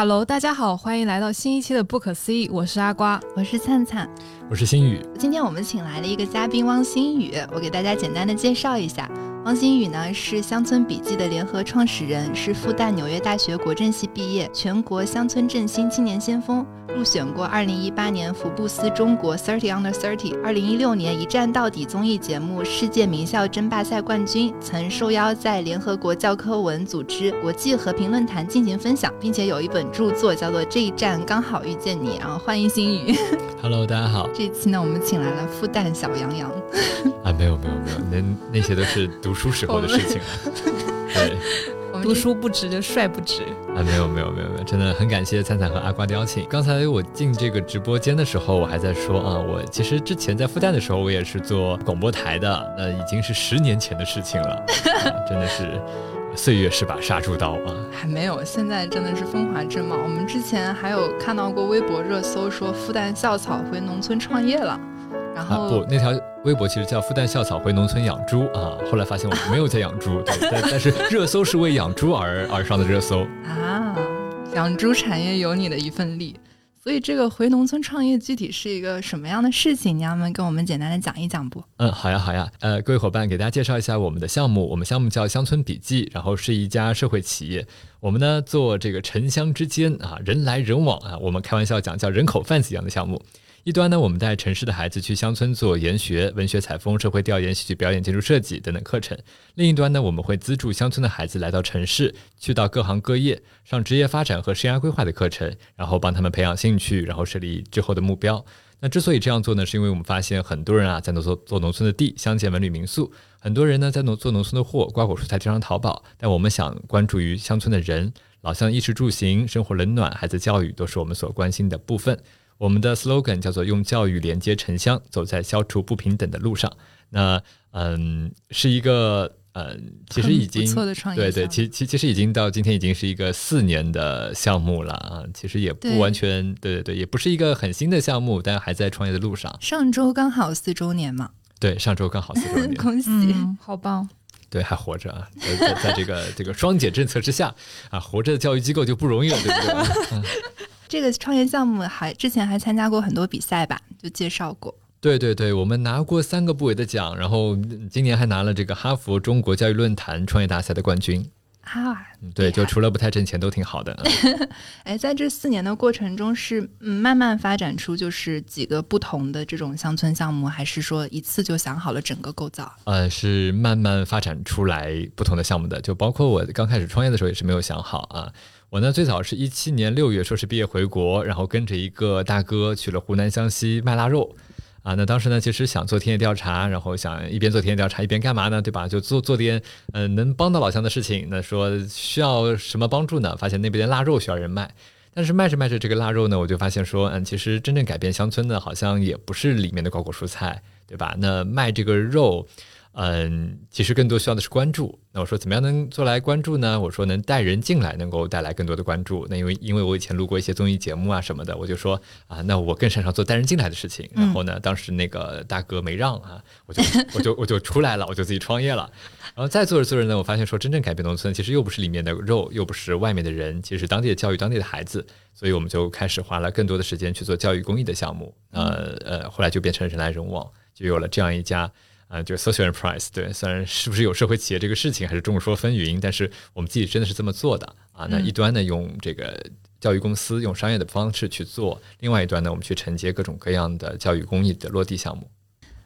Hello，大家好，欢迎来到新一期的不可思议，我是阿瓜，我是灿灿，我是心宇。今天我们请来了一个嘉宾汪新宇，我给大家简单的介绍一下。汪新宇呢是乡村笔记的联合创始人，是复旦纽约大学国政系毕业，全国乡村振兴青年先锋，入选过2018年福布斯中国 Thirty Under Thirty，2016 年一站到底综艺节目世界名校争霸赛冠军，曾受邀在联合国教科文组织国际和平论坛进行分享，并且有一本著作叫做《这一站刚好遇见你》。然后欢迎新宇。Hello，大家好。这期呢，我们请来了复旦小杨洋。啊，没有没有没有，那那些都是读书时候的事情。对，读书不值就帅不值。啊，没有没有没有没有，真的很感谢灿灿和阿瓜的邀请。刚才我进这个直播间的时候，我还在说啊，我其实之前在复旦的时候，我也是做广播台的，那已经是十年前的事情了，真的是岁月是把杀猪刀啊。还没有，现在真的是风华正茂。我们之前还有看到过微博热搜说复旦校草回农村创业了。然后不，那条微博其实叫“复旦校草回农村养猪”啊。后来发现我们没有在养猪，对，但但是热搜是为养猪而而上的热搜啊。养猪产业有你的一份力，所以这个回农村创业具体是一个什么样的事情？你要不跟我们简单的讲一讲不？嗯，好呀，好呀。呃，各位伙伴，给大家介绍一下我们的项目。我们项目叫乡村笔记，然后是一家社会企业。我们呢做这个城乡之间啊，人来人往啊，我们开玩笑讲叫人口贩子一样的项目。一端呢，我们带城市的孩子去乡村做研学、文学采风、社会调研、戏剧表演、建筑设计等等课程；另一端呢，我们会资助乡村的孩子来到城市，去到各行各业上职业发展和生涯规划的课程，然后帮他们培养兴趣，然后设立之后的目标。那之所以这样做呢，是因为我们发现很多人啊在农做做农村的地，乡建文旅民宿；很多人呢在农做农村的货，瓜果蔬菜经常淘宝。但我们想关注于乡村的人，老乡衣食住行、生活冷暖、孩子教育，都是我们所关心的部分。我们的 slogan 叫做“用教育连接城乡，走在消除不平等的路上”。那嗯，是一个嗯，其实已经对对，其其其实已经到今天已经是一个四年的项目了啊。其实也不完全对对对，也不是一个很新的项目，但还在创业的路上。上周刚好四周年嘛？对，上周刚好四周年，恭喜，好棒！对，还活着啊，在在这个这个双减政策之下啊，活着的教育机构就不容易了，对不对？这个创业项目还之前还参加过很多比赛吧？就介绍过。对对对，我们拿过三个部委的奖，然后今年还拿了这个哈佛中国教育论坛创业大赛的冠军。啊，对，就除了不太挣钱都挺好的。哎，在这四年的过程中，是慢慢发展出就是几个不同的这种乡村项目，还是说一次就想好了整个构造？呃，是慢慢发展出来不同的项目的，就包括我刚开始创业的时候也是没有想好啊。我呢，最早是一七年六月硕士毕业回国，然后跟着一个大哥去了湖南湘西卖腊肉，啊，那当时呢，其实想做田野调查，然后想一边做田野调查一边干嘛呢？对吧？就做做点嗯能帮到老乡的事情。那说需要什么帮助呢？发现那边的腊肉需要人卖，但是卖着卖着这个腊肉呢，我就发现说，嗯，其实真正改变乡村的，好像也不是里面的瓜果蔬菜，对吧？那卖这个肉。嗯，其实更多需要的是关注。那我说怎么样能做来关注呢？我说能带人进来，能够带来更多的关注。那因为因为我以前录过一些综艺节目啊什么的，我就说啊，那我更擅长做带人进来的事情。然后呢，当时那个大哥没让啊，我就我就 我就出来了，我就自己创业了。然后再做着做着呢，我发现说真正改变农村，其实又不是里面的肉，又不是外面的人，其实当地的教育，当地的孩子。所以我们就开始花了更多的时间去做教育公益的项目。呃呃，后来就变成人来人往，就有了这样一家。啊，就 social enterprise，对，虽然是不是有社会企业这个事情还是众说纷纭，但是我们自己真的是这么做的啊。那一端呢，用这个教育公司用商业的方式去做；另外一端呢，我们去承接各种各样的教育公益的落地项目。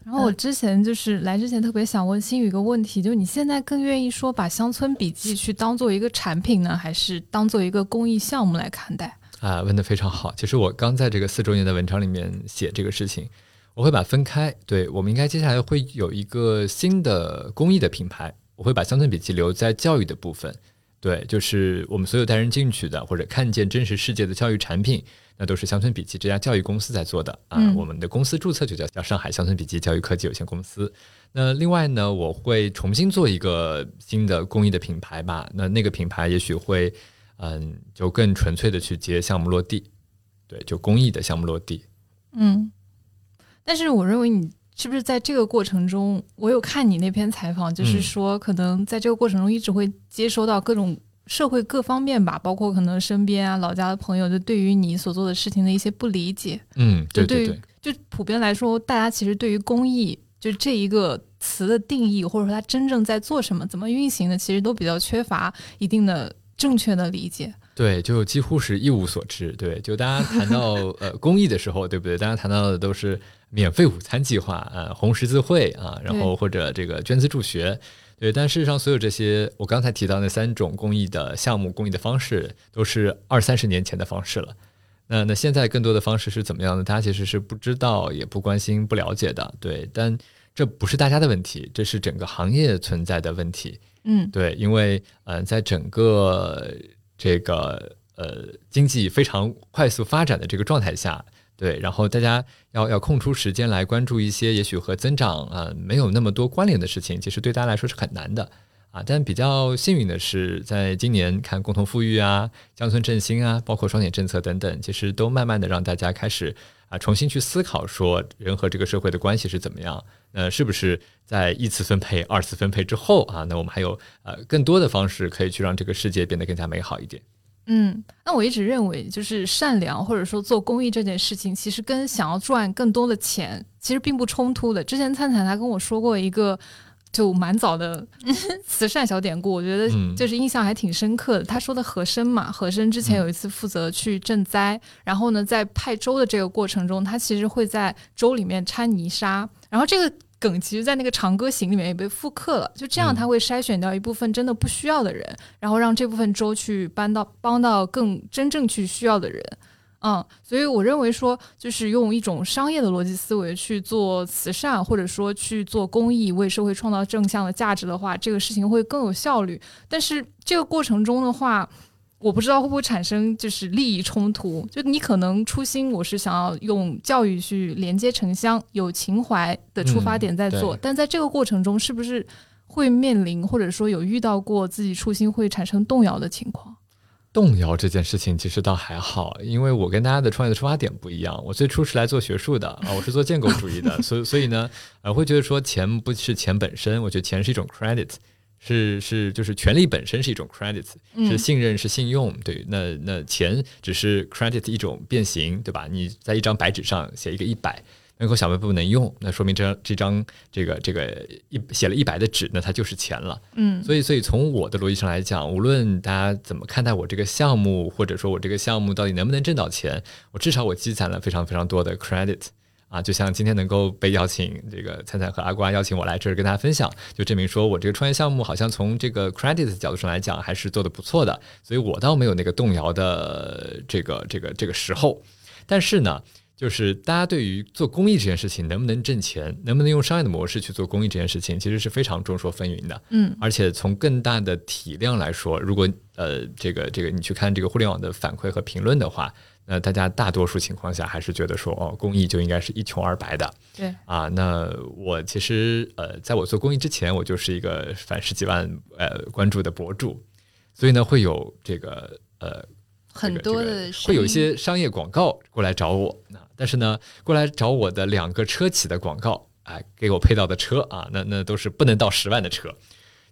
然后我之前就是来之前特别想问新宇一个问题，就是你现在更愿意说把乡村笔记去当做一个产品呢，还是当做一个公益项目来看待？啊，问的非常好。其实我刚在这个四周年的文章里面写这个事情。我会把分开，对我们应该接下来会有一个新的公益的品牌，我会把乡村笔记留在教育的部分，对，就是我们所有带人进去的或者看见真实世界的教育产品，那都是乡村笔记这家教育公司在做的啊。我们的公司注册就叫叫上海乡村笔记教育科技有限公司。那另外呢，我会重新做一个新的公益的品牌吧。那那个品牌也许会，嗯，就更纯粹的去接项目落地，对，就公益的项目落地，嗯。但是我认为你是不是在这个过程中，我有看你那篇采访，就是说可能在这个过程中一直会接收到各种社会各方面吧，包括可能身边啊、老家的朋友，就对于你所做的事情的一些不理解。嗯，对对对，就普遍来说，大家其实对于公益就这一个词的定义，或者说它真正在做什么、怎么运行的，其实都比较缺乏一定的正确的理解。对，就几乎是一无所知。对，就大家谈到呃公益的时候，对不对？大家谈到的都是免费午餐计划啊、红十字会啊，然后或者这个捐资助学。对，但事实上，所有这些我刚才提到那三种公益的项目、公益的方式，都是二三十年前的方式了。那那现在更多的方式是怎么样的？大家其实是不知道、也不关心、不了解的。对，但这不是大家的问题，这是整个行业存在的问题。嗯，对，因为嗯、呃，在整个这个呃经济非常快速发展的这个状态下，对，然后大家要要空出时间来关注一些也许和增长啊、呃、没有那么多关联的事情，其实对大家来说是很难的啊。但比较幸运的是，在今年看共同富裕啊、乡村振兴啊，包括双减政策等等，其实都慢慢的让大家开始啊重新去思考说人和这个社会的关系是怎么样。呃，是不是在一次分配、二次分配之后啊？那我们还有呃更多的方式可以去让这个世界变得更加美好一点。嗯，那我一直认为，就是善良或者说做公益这件事情，其实跟想要赚更多的钱其实并不冲突的。之前灿灿他跟我说过一个就蛮早的 慈善小典故，我觉得就是印象还挺深刻的。他说的和珅嘛，和珅之前有一次负责去赈灾，然后呢，在派粥的这个过程中，他其实会在粥里面掺泥沙，然后这个。梗其实，在那个《长歌行》里面也被复刻了，就这样，他会筛选掉一部分真的不需要的人，然后让这部分粥去搬到帮到更真正去需要的人。嗯，所以我认为说，就是用一种商业的逻辑思维去做慈善，或者说去做公益，为社会创造正向的价值的话，这个事情会更有效率。但是这个过程中的话，我不知道会不会产生就是利益冲突，就你可能初心我是想要用教育去连接城乡，有情怀的出发点在做，嗯、但在这个过程中是不是会面临或者说有遇到过自己初心会产生动摇的情况？动摇这件事情其实倒还好，因为我跟大家的创业的出发点不一样，我最初是来做学术的啊，我是做建构主义的，所以所以呢，呃，会觉得说钱不是钱本身，我觉得钱是一种 credit。是是，就是权利本身是一种 credit，是信任是信用，对，那那钱只是 credit 一种变形，对吧？你在一张白纸上写一个一百，那口小卖部能用，那说明这张这张这个这个一写了一百的纸，那它就是钱了。嗯，所以所以从我的逻辑上来讲，无论大家怎么看待我这个项目，或者说我这个项目到底能不能挣到钱，我至少我积攒了非常非常多的 credit。啊，就像今天能够被邀请，这个灿灿和阿瓜邀请我来这儿跟大家分享，就证明说我这个创业项目好像从这个 credit 的角度上来讲还是做的不错的，所以我倒没有那个动摇的这个这个这个时候。但是呢，就是大家对于做公益这件事情能不能挣钱，能不能用商业的模式去做公益这件事情，其实是非常众说纷纭的。嗯，而且从更大的体量来说，如果呃这个这个你去看这个互联网的反馈和评论的话。那大家大多数情况下还是觉得说，哦，公益就应该是一穷二白的。对啊，那我其实呃，在我做公益之前，我就是一个反十几万呃关注的博主，所以呢，会有这个呃很多的、这个、会有一些商业广告过来找我。那但是呢，过来找我的两个车企的广告，哎，给我配到的车啊，那那都是不能到十万的车，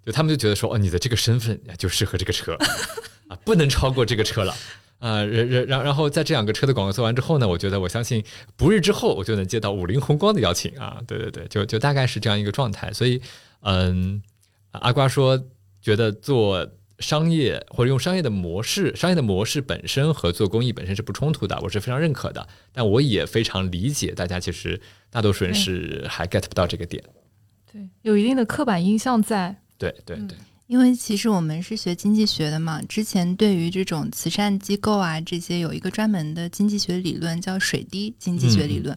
就他们就觉得说，哦，你的这个身份就适合这个车 啊，不能超过这个车了。啊，然然然然后在这两个车的广告做完之后呢，我觉得我相信不日之后我就能接到五菱宏光的邀请啊，对对对，就就大概是这样一个状态。所以，嗯，阿瓜说觉得做商业或者用商业的模式，商业的模式本身和做公益本身是不冲突的，我是非常认可的。但我也非常理解大家其实大多数人是还 get 不到这个点，对，有一定的刻板印象在。对对对。因为其实我们是学经济学的嘛，之前对于这种慈善机构啊这些有一个专门的经济学理论叫水滴经济学理论，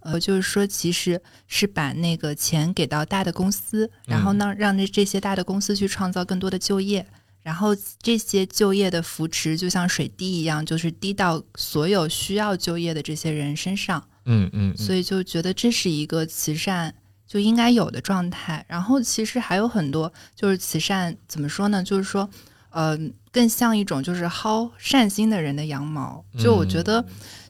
嗯、呃，就是说其实是把那个钱给到大的公司，然后呢让这这些大的公司去创造更多的就业，然后这些就业的扶持就像水滴一样，就是滴到所有需要就业的这些人身上。嗯嗯，嗯所以就觉得这是一个慈善。就应该有的状态，然后其实还有很多，就是慈善怎么说呢？就是说，呃，更像一种就是薅善心的人的羊毛。就我觉得，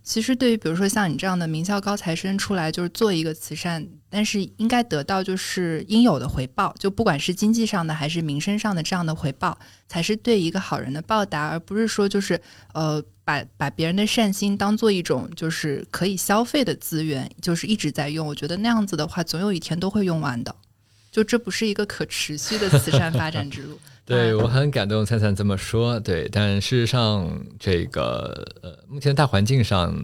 其实对于比如说像你这样的名校高材生出来，就是做一个慈善，但是应该得到就是应有的回报，就不管是经济上的还是民生上的这样的回报，才是对一个好人的报答，而不是说就是呃。把把别人的善心当做一种就是可以消费的资源，就是一直在用。我觉得那样子的话，总有一天都会用完的。就这不是一个可持续的慈善发展之路。对我很感动，灿灿这么说。对，但事实上，这个呃，目前大环境上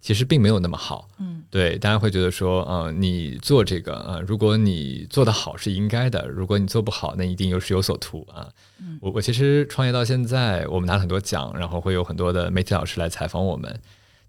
其实并没有那么好。嗯，对，大家会觉得说，呃，你做这个啊，如果你做得好是应该的，如果你做不好，那一定又是有所图啊。我我其实创业到现在，我们拿了很多奖，然后会有很多的媒体老师来采访我们，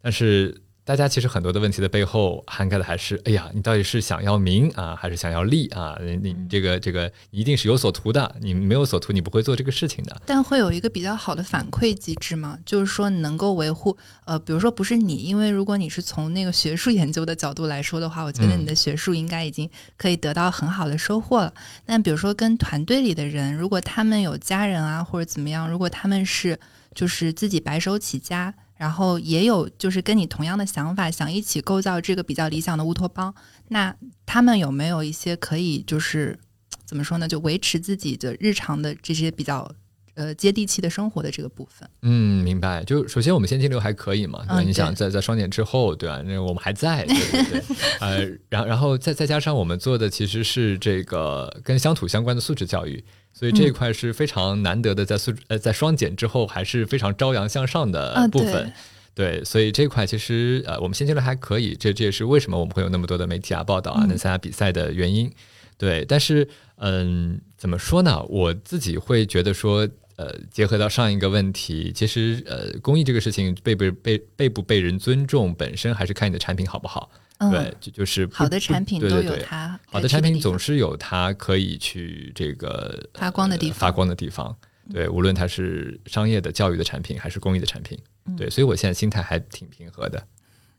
但是。大家其实很多的问题的背后涵盖的还是，哎呀，你到底是想要名啊，还是想要利啊？你你这个这个一定是有所图的，你没有所图，你不会做这个事情的。但会有一个比较好的反馈机制吗？就是说能够维护，呃，比如说不是你，因为如果你是从那个学术研究的角度来说的话，我觉得你的学术应该已经可以得到很好的收获了。但比如说跟团队里的人，如果他们有家人啊或者怎么样，如果他们是就是自己白手起家。然后也有就是跟你同样的想法，想一起构造这个比较理想的乌托邦。那他们有没有一些可以就是怎么说呢？就维持自己的日常的这些比较呃接地气的生活的这个部分？嗯，明白。就首先我们现金流还可以嘛？对你想在在双减之后，对吧？那我们还在，对对对。呃，然然后再再加上我们做的其实是这个跟乡土相关的素质教育。所以这一块是非常难得的，在素呃在双减之后还是非常朝阳向上的部分，对，所以这一块其实呃我们现阶段还可以，这这也是为什么我们会有那么多的媒体啊报道啊能参加比赛的原因，对，但是嗯怎么说呢？我自己会觉得说，呃，结合到上一个问题，其实呃公益这个事情被不被被不被人尊重，本身还是看你的产品好不好。对，就就是好的产品都有它，好的产品总是有它可以去这个发光的地方。发光的地方，对，无论它是商业的、教育的产品，还是公益的产品，对，所以我现在心态还挺平和的。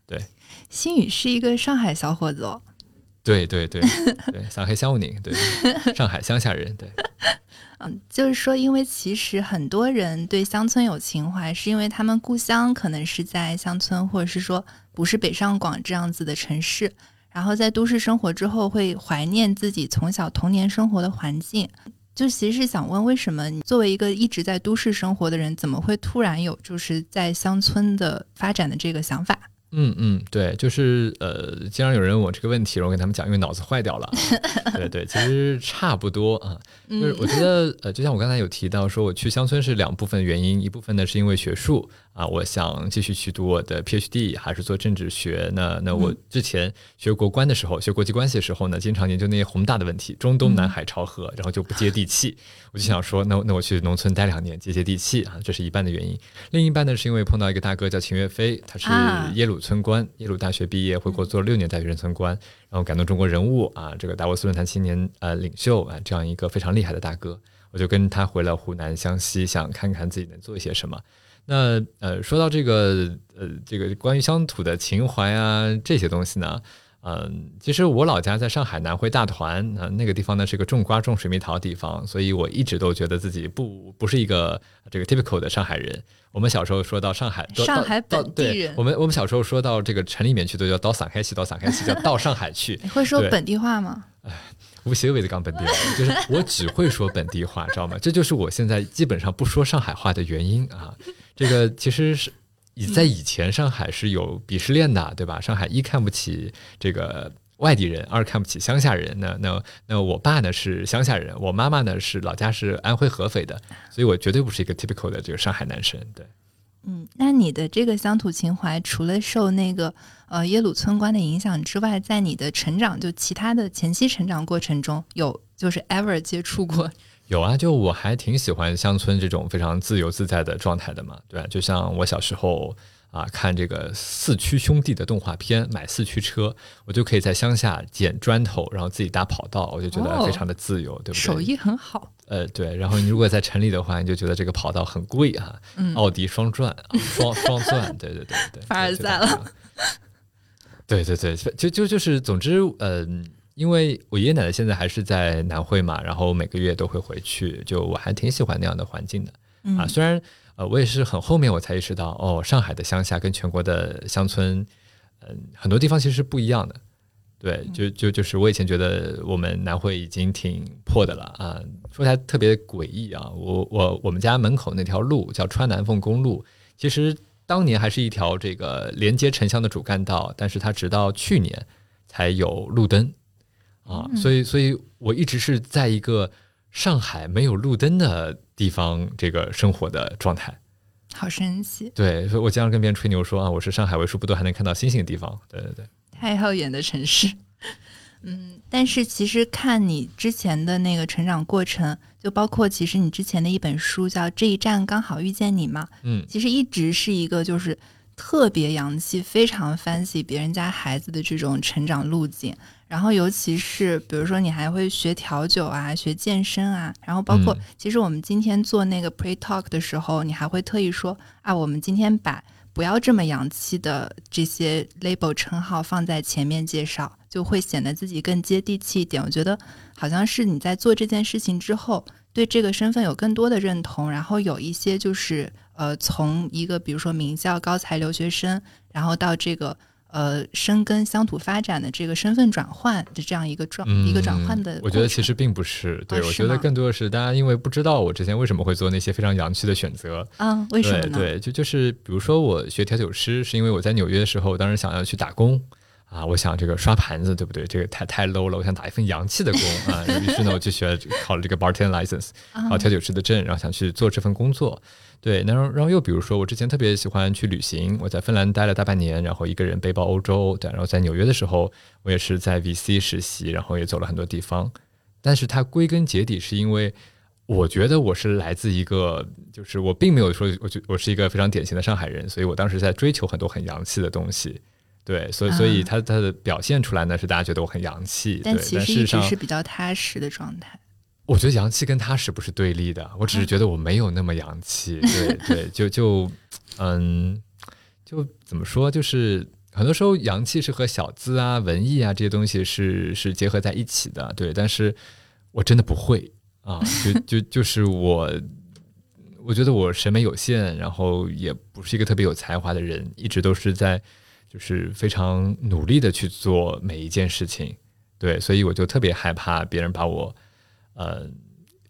对，新宇是一个上海小伙子哦。对对对对，上海乡宁，对，上海乡下人，对。嗯，就是说，因为其实很多人对乡村有情怀，是因为他们故乡可能是在乡村，或者是说不是北上广这样子的城市，然后在都市生活之后会怀念自己从小童年生活的环境。就其实是想问，为什么你作为一个一直在都市生活的人，怎么会突然有就是在乡村的发展的这个想法？嗯嗯，对，就是呃，经常有人问我这个问题，然后跟他们讲，因为脑子坏掉了。对对，其实差不多啊。就是我觉得呃，就像我刚才有提到，说我去乡村是两部分原因，一部分呢是因为学术啊，我想继续去读我的 PhD，还是做政治学。那那我之前学国关的时候，学国际关系的时候呢，经常研究那些宏大的问题，中东南海朝河，然后就不接地气。我就想说，那那我去农村待两年，接接地气啊，这是一半的原因。另一半呢，是因为碰到一个大哥叫秦岳飞，他是耶鲁村官，耶鲁大学毕业，回国做了六年大学生村官。然后感动中国人物啊，这个达沃斯论坛青年呃领袖啊，这样一个非常厉害的大哥，我就跟他回了湖南湘西，想看看自己能做一些什么。那呃，说到这个呃，这个关于乡土的情怀啊，这些东西呢。嗯，其实我老家在上海南汇大团，那那个地方呢是个种瓜种水蜜桃的地方，所以我一直都觉得自己不不是一个这个 typical 的上海人。我们小时候说到上海，上海本地人，我们我们小时候说到这个城里面去都叫到上海去，到上海去叫到上海去。你会说本地话吗？哎，无所谓的讲本地话，就是我只会说本地话，知道吗？这就是我现在基本上不说上海话的原因啊。这个其实是。以在以前上海是有鄙视链的，对吧？上海一看不起这个外地人，二看不起乡下人。那那那我爸呢是乡下人，我妈妈呢是老家是安徽合肥的，所以我绝对不是一个 typical 的这个上海男生。对，嗯，那你的这个乡土情怀，除了受那个呃耶鲁村官的影响之外，在你的成长就其他的前期成长过程中，有就是 ever 接触过？有啊，就我还挺喜欢乡村这种非常自由自在的状态的嘛，对吧？就像我小时候啊，看这个四驱兄弟的动画片，买四驱车，我就可以在乡下捡砖头，然后自己搭跑道，我就觉得非常的自由，对不对？手艺很好。呃，对。然后你如果在城里的话，你就觉得这个跑道很贵啊，奥迪双钻，双双钻，对对对对。凡尔赛了。对对对，就就就是，总之，嗯。因为我爷爷奶奶现在还是在南汇嘛，然后每个月都会回去，就我还挺喜欢那样的环境的啊。虽然呃，我也是很后面我才意识到，哦，上海的乡下跟全国的乡村，嗯，很多地方其实是不一样的。对，就就就是我以前觉得我们南汇已经挺破的了啊，说起来特别诡异啊。我我我们家门口那条路叫川南凤公路，其实当年还是一条这个连接城乡的主干道，但是它直到去年才有路灯啊，所以所以我一直是在一个上海没有路灯的地方这个生活的状态，好神奇。对，所以我经常跟别人吹牛说啊，我是上海为数不多还能看到星星的地方。对对对。太耀眼的城市，嗯，但是其实看你之前的那个成长过程，就包括其实你之前的一本书叫《这一站刚好遇见你》嘛，嗯，其实一直是一个就是特别洋气、非常 fancy 别人家孩子的这种成长路径。然后尤其是比如说你还会学调酒啊、学健身啊，然后包括其实我们今天做那个 pre talk 的时候，你还会特意说啊，我们今天把。不要这么洋气的这些 label 称号放在前面介绍，就会显得自己更接地气一点。我觉得好像是你在做这件事情之后，对这个身份有更多的认同，然后有一些就是呃，从一个比如说名校高材留学生，然后到这个。呃，生根乡土发展的这个身份转换的这样一个转一个转换的，我觉得其实并不是。对，我觉得更多的是大家因为不知道我之前为什么会做那些非常洋气的选择。嗯，为什么呢？对，就就是比如说我学调酒师，是因为我在纽约的时候，当时想要去打工啊，我想这个刷盘子，对不对？这个太太 low 了，我想打一份洋气的工啊。于是呢，我就学考了这个 bartender license，啊调酒师的证，然后想去做这份工作。对，然后然后又比如说，我之前特别喜欢去旅行，我在芬兰待了大半年，然后一个人背包欧洲。对，然后在纽约的时候，我也是在 VC 实习，然后也走了很多地方。但是它归根结底是因为，我觉得我是来自一个，就是我并没有说，我就我是一个非常典型的上海人，所以我当时在追求很多很洋气的东西。对，所以所以他他的表现出来呢，是大家觉得我很洋气，但其实一直是比较踏实的状态。我觉得洋气跟踏实不是对立的，我只是觉得我没有那么洋气。对对，就就嗯，就怎么说，就是很多时候洋气是和小资啊、文艺啊这些东西是是结合在一起的。对，但是我真的不会啊，就就就是我，我觉得我审美有限，然后也不是一个特别有才华的人，一直都是在就是非常努力的去做每一件事情。对，所以我就特别害怕别人把我。呃，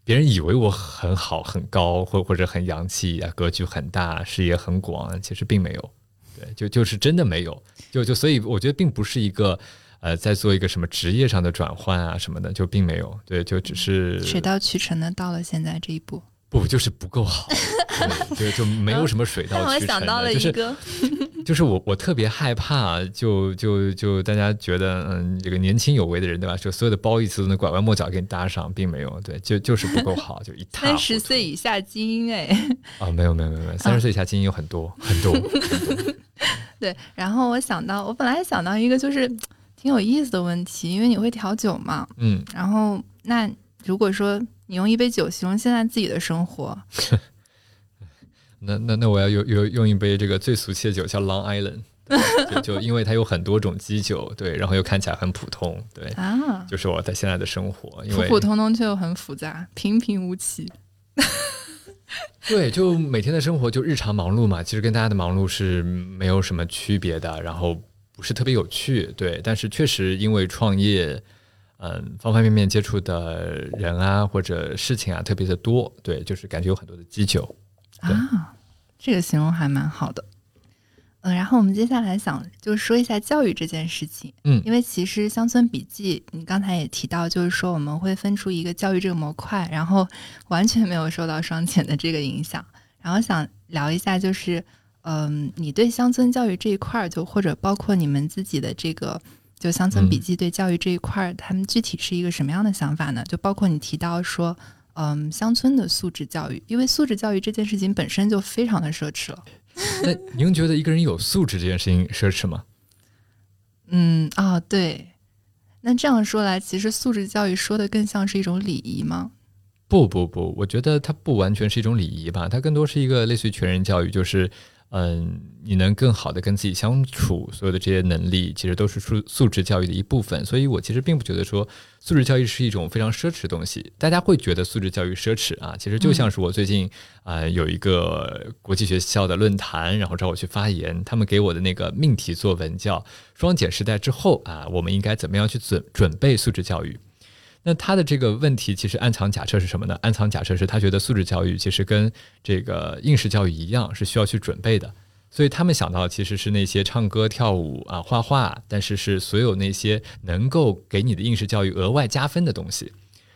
别人以为我很好、很高，或或者很洋气啊，格局很大，视野很广，其实并没有。对，就就是真的没有。就就所以，我觉得并不是一个呃，在做一个什么职业上的转换啊什么的，就并没有。对，就只是水到渠成的到了现在这一步。不，就是不够好。对，就没有什么水到渠成的，就是 就是我我特别害怕，就就就大家觉得嗯，这个年轻有为的人对吧？就所有的褒义词都能拐弯抹角给你搭上，并没有，对，就就是不够好，就一塌三十岁以下精英哎啊，没有没有没有没有，三十岁以下精英有很多很多。对，然后我想到，我本来想到一个就是挺有意思的问题，因为你会调酒嘛，嗯，然后那如果说你用一杯酒形容现在自己的生活。那那那我要用用用一杯这个最俗气的酒，叫 Long Island，就就因为它有很多种基酒，对，然后又看起来很普通，对啊，就是我在现在的生活，因为普普通通却又很复杂，平平无奇。对，就每天的生活就日常忙碌嘛，其实跟大家的忙碌是没有什么区别的，然后不是特别有趣，对，但是确实因为创业，嗯，方方面面接触的人啊或者事情啊特别的多，对，就是感觉有很多的基酒。啊，这个形容还蛮好的。嗯，然后我们接下来想就说一下教育这件事情。嗯，因为其实《乡村笔记》你刚才也提到，就是说我们会分出一个教育这个模块，然后完全没有受到双减的这个影响。然后想聊一下，就是嗯，你对乡村教育这一块儿，就或者包括你们自己的这个就《乡村笔记》对教育这一块儿，他们具体是一个什么样的想法呢？就包括你提到说。嗯，乡村的素质教育，因为素质教育这件事情本身就非常的奢侈了。那 您觉得一个人有素质这件事情奢侈吗？嗯啊，对。那这样说来，其实素质教育说的更像是一种礼仪吗？不不不，我觉得它不完全是一种礼仪吧，它更多是一个类似于全人教育，就是嗯，你能更好的跟自己相处，所有的这些能力，其实都是素素质教育的一部分。所以我其实并不觉得说素质教育是一种非常奢侈的东西。大家会觉得素质教育奢侈啊，其实就像是我最近啊有一个国际学校的论坛，然后找我去发言，他们给我的那个命题作文叫“双减时代之后啊，我们应该怎么样去准准备素质教育”。那他的这个问题其实暗藏假设是什么呢？暗藏假设是他觉得素质教育其实跟这个应试教育一样，是需要去准备的。所以他们想到其实是那些唱歌、跳舞啊、画画，但是是所有那些能够给你的应试教育额外加分的东西。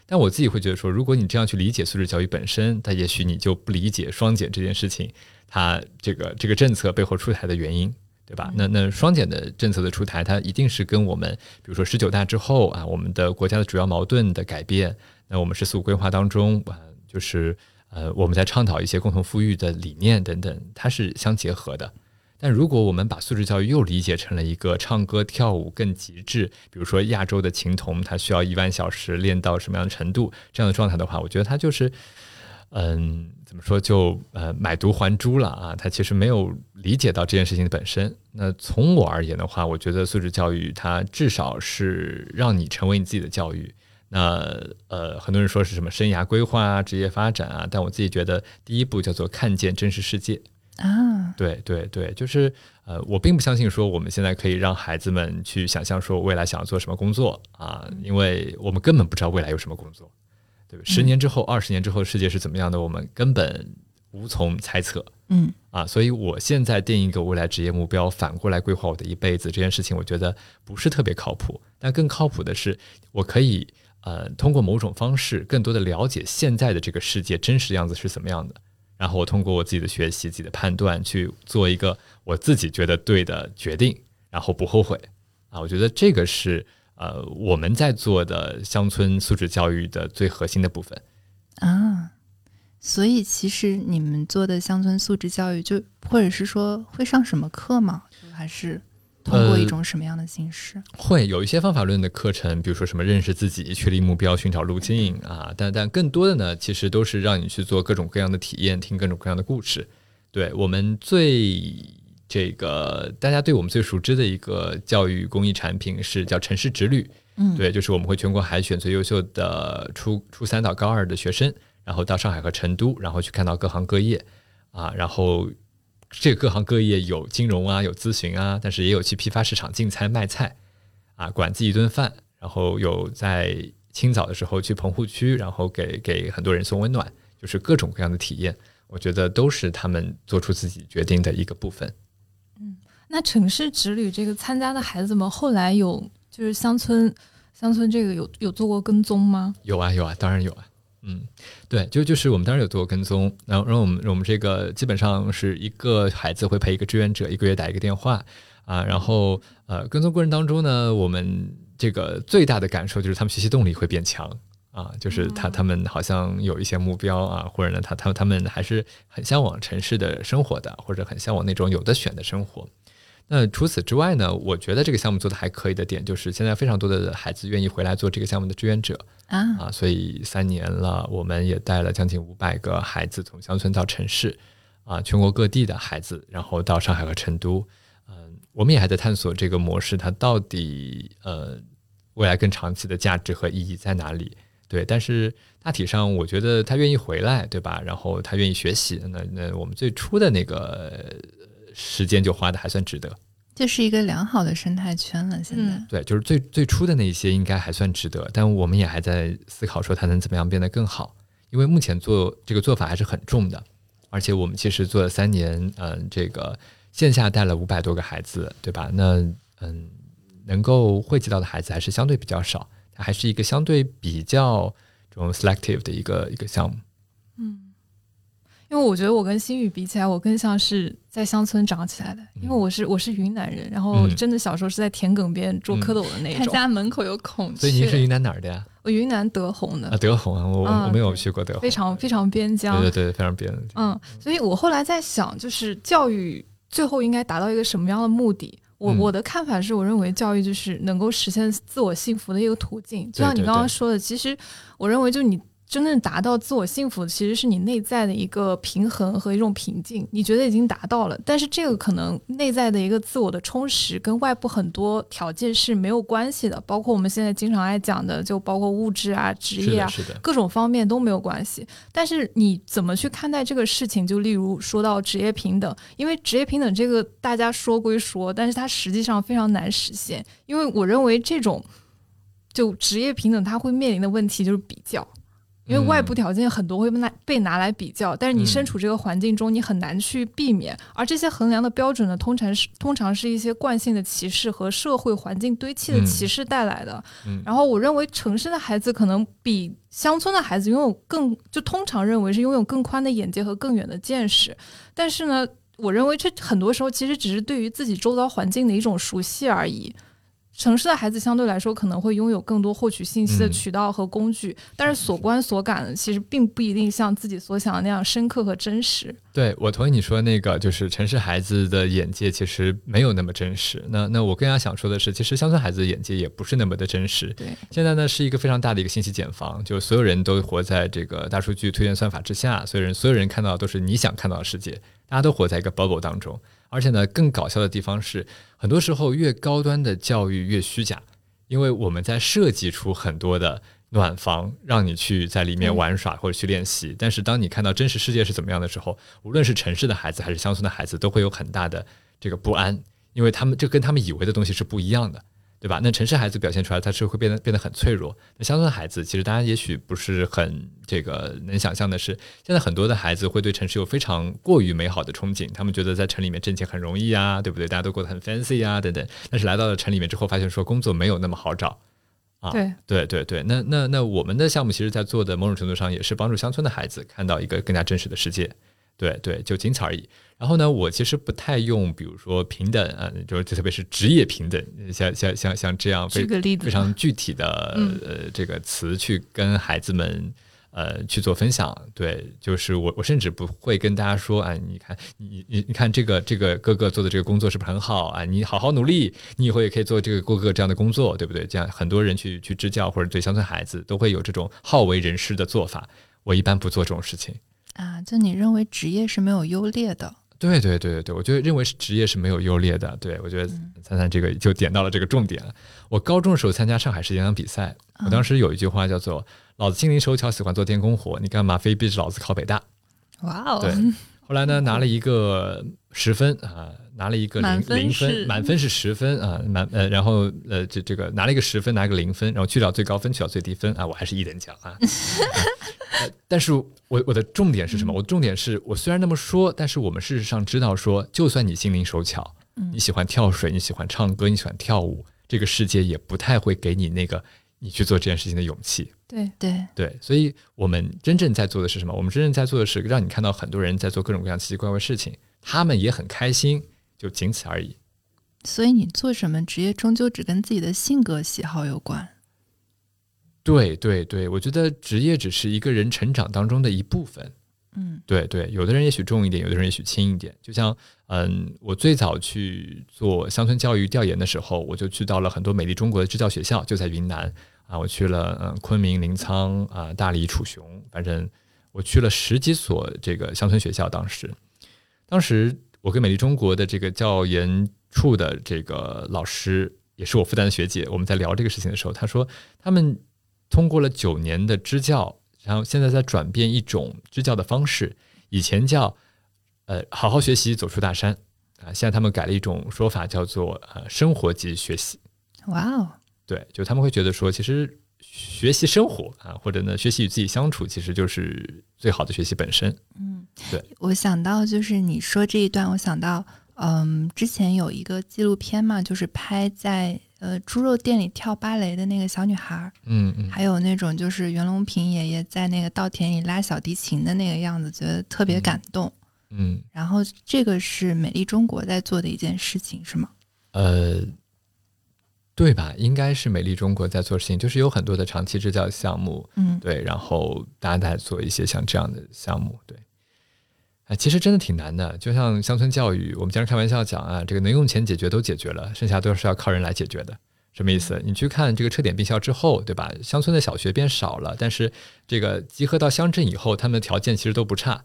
但我自己会觉得说，如果你这样去理解素质教育本身，那也许你就不理解双减这件事情，它这个这个政策背后出台的原因。对吧？那那双减的政策的出台，它一定是跟我们，比如说十九大之后啊，我们的国家的主要矛盾的改变，那我们十四五规划当中啊，就是呃，我们在倡导一些共同富裕的理念等等，它是相结合的。但如果我们把素质教育又理解成了一个唱歌跳舞更极致，比如说亚洲的琴童，他需要一万小时练到什么样的程度这样的状态的话，我觉得它就是。嗯，怎么说就呃买椟还珠了啊？他其实没有理解到这件事情的本身。那从我而言的话，我觉得素质教育它至少是让你成为你自己的教育。那呃，很多人说是什么生涯规划啊、职业发展啊，但我自己觉得第一步叫做看见真实世界啊。对对对，就是呃，我并不相信说我们现在可以让孩子们去想象说未来想要做什么工作啊，因为我们根本不知道未来有什么工作。十年之后、二十年之后，世界是怎么样的？我们根本无从猜测。嗯啊，所以我现在定一个未来职业目标，反过来规划我的一辈子，这件事情我觉得不是特别靠谱。但更靠谱的是，我可以呃通过某种方式，更多的了解现在的这个世界真实的样子是怎么样的。然后我通过我自己的学习、自己的判断，去做一个我自己觉得对的决定，然后不后悔。啊，我觉得这个是。呃，我们在做的乡村素质教育的最核心的部分啊，所以其实你们做的乡村素质教育，就或者是说会上什么课吗？还是通过一种什么样的形式？会有一些方法论的课程，比如说什么认识自己、确立目标、寻找路径啊，但但更多的呢，其实都是让你去做各种各样的体验，听各种各样的故事。对我们最。这个大家对我们最熟知的一个教育公益产品是叫城市之旅，嗯，对，就是我们会全国海选最优秀的初初三到高二的学生，然后到上海和成都，然后去看到各行各业。啊，然后这各行各业有金融啊，有咨询啊，但是也有去批发市场进菜卖菜。啊，管自己一顿饭，然后有在清早的时候去棚户区，然后给给很多人送温暖，就是各种各样的体验，我觉得都是他们做出自己决定的一个部分。那城市之旅这个参加的孩子们后来有就是乡村乡村这个有有做过跟踪吗？有啊有啊，当然有啊。嗯，对，就就是我们当然有做过跟踪，然后然后我们我们这个基本上是一个孩子会陪一个志愿者，一个月打一个电话啊，然后呃跟踪过程当中呢，我们这个最大的感受就是他们学习动力会变强啊，就是他他们好像有一些目标啊，或者呢他他他们还是很向往城市的生活的，或者很向往那种有的选的生活。那除此之外呢？我觉得这个项目做的还可以的点，就是现在非常多的孩子愿意回来做这个项目的志愿者啊啊！所以三年了，我们也带了将近五百个孩子从乡村到城市啊，全国各地的孩子，然后到上海和成都。嗯，我们也还在探索这个模式，它到底呃未来更长期的价值和意义在哪里？对，但是大体上我觉得他愿意回来，对吧？然后他愿意学习，那那我们最初的那个。时间就花的还算值得，就是一个良好的生态圈了。现在对，就是最最初的那些应该还算值得，但我们也还在思考说它能怎么样变得更好。因为目前做这个做法还是很重的，而且我们其实做了三年，嗯，这个线下带了五百多个孩子，对吧？那嗯，能够汇集到的孩子还是相对比较少，它还是一个相对比较这种 selective 的一个一个项目。嗯。因为我觉得我跟新宇比起来，我更像是在乡村长起来的。因为我是我是云南人，然后真的小时候是在田埂边捉蝌蚪的那种。他家门口有孔雀。所以您是云南哪儿的呀？我云南德宏的。啊，德宏啊，我我没有去过德宏。非常非常边疆。对对对，非常边。嗯，所以我后来在想，就是教育最后应该达到一个什么样的目的？我我的看法是，我认为教育就是能够实现自我幸福的一个途径。就像你刚刚说的，其实我认为就你。真正达到自我幸福，其实是你内在的一个平衡和一种平静。你觉得已经达到了，但是这个可能内在的一个自我的充实，跟外部很多条件是没有关系的。包括我们现在经常爱讲的，就包括物质啊、职业啊，各种方面都没有关系。但是你怎么去看待这个事情？就例如说到职业平等，因为职业平等这个大家说归说，但是它实际上非常难实现。因为我认为这种就职业平等，它会面临的问题就是比较。因为外部条件很多会被拿被拿来比较，但是你身处这个环境中，你很难去避免。而这些衡量的标准呢，通常是通常是一些惯性的歧视和社会环境堆砌的歧视带来的。然后我认为城市的孩子可能比乡村的孩子拥有更就通常认为是拥有更宽的眼界和更远的见识。但是呢，我认为这很多时候其实只是对于自己周遭环境的一种熟悉而已。城市的孩子相对来说可能会拥有更多获取信息的渠道和工具，但是所观所感其实并不一定像自己所想的那样深刻和真实。对，我同意你说那个，就是城市孩子的眼界其实没有那么真实。那那我更加想说的是，其实乡村孩子的眼界也不是那么的真实。对，现在呢是一个非常大的一个信息茧房，就是所有人都活在这个大数据推荐算法之下，所有人所有人看到的都是你想看到的世界，大家都活在一个 bubble 当中。而且呢，更搞笑的地方是，很多时候越高端的教育越虚假，因为我们在设计出很多的暖房，让你去在里面玩耍或者去练习。但是当你看到真实世界是怎么样的时候，无论是城市的孩子还是乡村的孩子，都会有很大的这个不安，因为他们这跟他们以为的东西是不一样的。对吧？那城市孩子表现出来，他是会变得变得很脆弱。那乡村孩子，其实大家也许不是很这个能想象的是，现在很多的孩子会对城市有非常过于美好的憧憬，他们觉得在城里面挣钱很容易啊，对不对？大家都过得很 fancy 啊，等等。但是来到了城里面之后，发现说工作没有那么好找啊。对对对对，那那那我们的项目其实在做的某种程度上也是帮助乡村的孩子看到一个更加真实的世界。对对，就仅此而已。然后呢，我其实不太用，比如说平等啊，就是特别是职业平等，像像像像这样非非常具体的呃这个词去跟孩子们呃去做分享。对，就是我我甚至不会跟大家说啊，你看你你你看这个这个哥哥做的这个工作是不是很好啊？你好好努力，你以后也可以做这个哥哥这样的工作，对不对？这样很多人去去支教或者对乡村孩子都会有这种好为人师的做法。我一般不做这种事情。啊，就你认为职业是没有优劣的？对对对对对，我觉得认为是职业是没有优劣的。对我觉得灿灿这个就点到了这个重点了。我高中的时候参加上海市演讲比赛，我当时有一句话叫做“老子心灵手巧，喜欢做电工活，你干嘛非逼着老子考北大？”哇哦！对，后来呢拿了一个十分啊，拿了一个零零分，满分是十分啊，满呃，然后呃这这个拿了一个十分，拿一个零分，然后去掉最高分，去掉最低分啊，我还是一等奖啊。但是我我的重点是什么？我的重点是我虽然那么说，但是我们事实上知道说，就算你心灵手巧，你喜欢跳水，你喜欢唱歌，你喜欢跳舞，这个世界也不太会给你那个你去做这件事情的勇气。对对对，所以我们真正在做的是什么？我们真正在做的是让你看到很多人在做各种各样奇奇怪怪的事情，他们也很开心，就仅此而已。所以你做什么职业，终究只跟自己的性格喜好有关。对对对，我觉得职业只是一个人成长当中的一部分。嗯，对对，有的人也许重一点，有的人也许轻一点。就像嗯，我最早去做乡村教育调研的时候，我就去到了很多美丽中国的支教学校，就在云南啊，我去了嗯昆明、临沧啊、大理、楚雄，反正我去了十几所这个乡村学校。当时，当时我跟美丽中国的这个教研处的这个老师，也是我复旦的学姐，我们在聊这个事情的时候，他说他们。通过了九年的支教，然后现在在转变一种支教的方式。以前叫呃好好学习走出大山啊，现在他们改了一种说法，叫做呃生活级学习。哇哦，对，就他们会觉得说，其实学习生活啊，或者呢学习与自己相处，其实就是最好的学习本身。嗯，对。我想到就是你说这一段，我想到嗯，之前有一个纪录片嘛，就是拍在。呃，猪肉店里跳芭蕾的那个小女孩，嗯嗯，还有那种就是袁隆平爷爷在那个稻田里拉小提琴的那个样子，觉得特别感动，嗯。然后这个是美丽中国在做的一件事情，是吗？呃，对吧？应该是美丽中国在做事情，就是有很多的长期支教项目，嗯，对，然后大家在做一些像这样的项目，对。啊，其实真的挺难的，就像乡村教育，我们经常开玩笑讲啊，这个能用钱解决都解决了，剩下都是要靠人来解决的，什么意思？你去看这个撤点并校之后，对吧？乡村的小学变少了，但是这个集合到乡镇以后，他们的条件其实都不差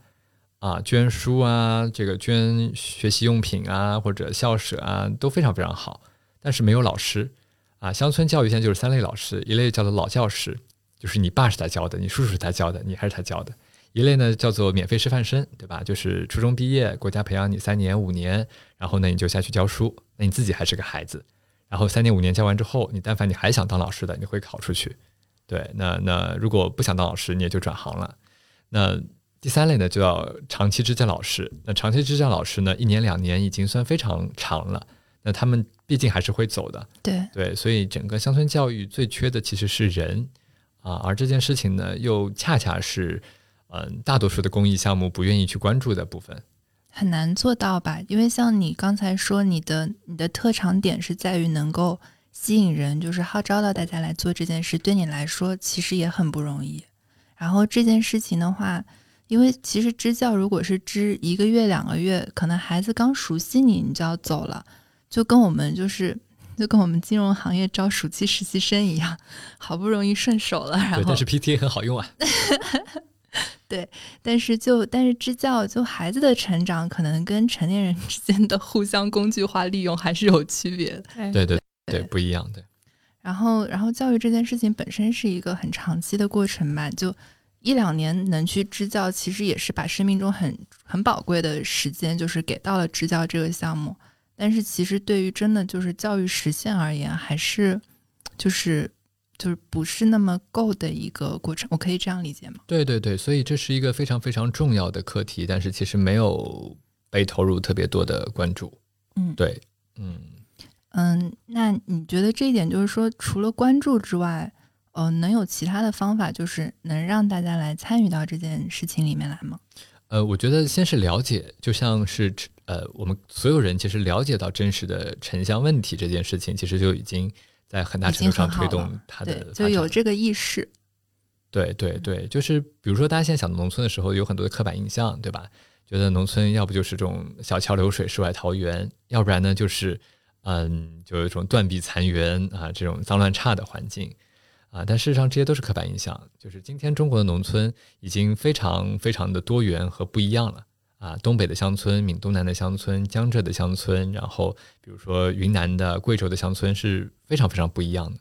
啊，捐书啊，这个捐学习用品啊，或者校舍啊，都非常非常好。但是没有老师啊，乡村教育现在就是三类老师，一类叫做老教师，就是你爸是他教的，你叔叔是他教的，你还是他教的；一类呢叫做免费师范生，对吧？就是初中毕业，国家培养你三年五年，然后呢你就下去教书，那你自己还是个孩子。然后三年五年教完之后，你但凡你还想当老师的，你会考出去。对，那那如果不想当老师，你也就转行了。那第三类呢，就要长期支教老师。那长期支教老师呢，一年两年已经算非常长了。那他们毕竟还是会走的。对对，所以整个乡村教育最缺的其实是人啊，而这件事情呢，又恰恰是嗯大多数的公益项目不愿意去关注的部分。很难做到吧？因为像你刚才说，你的你的特长点是在于能够吸引人，就是号召到大家来做这件事，对你来说其实也很不容易。然后这件事情的话，因为其实支教如果是支一个月两个月，可能孩子刚熟悉你，你就要走了，就跟我们就是就跟我们金融行业招暑期实习生一样，好不容易顺手了，然后但是 PTA 很好用啊。对，但是就但是支教就孩子的成长，可能跟成年人之间的互相工具化利用还是有区别的。对对对，不一样的。然后然后教育这件事情本身是一个很长期的过程吧，就一两年能去支教，其实也是把生命中很很宝贵的时间，就是给到了支教这个项目。但是其实对于真的就是教育实现而言，还是就是。就是不是那么够的一个过程，我可以这样理解吗？对对对，所以这是一个非常非常重要的课题，但是其实没有被投入特别多的关注。嗯，对，嗯嗯，那你觉得这一点就是说，除了关注之外，呃，能有其他的方法，就是能让大家来参与到这件事情里面来吗？呃，我觉得先是了解，就像是呃，我们所有人其实了解到真实的城乡问题这件事情，其实就已经。在很大程度上推动它的，就有这个意识。对对对，就是比如说，大家现在想到农村的时候，有很多的刻板印象，对吧？觉得农村要不就是这种小桥流水、世外桃源，要不然呢就是嗯，就有一种断壁残垣啊，这种脏乱差的环境啊。但事实上，这些都是刻板印象。就是今天中国的农村已经非常非常的多元和不一样了。啊，东北的乡村、闽东南的乡村、江浙的乡村，然后比如说云南的、贵州的乡村是非常非常不一样的。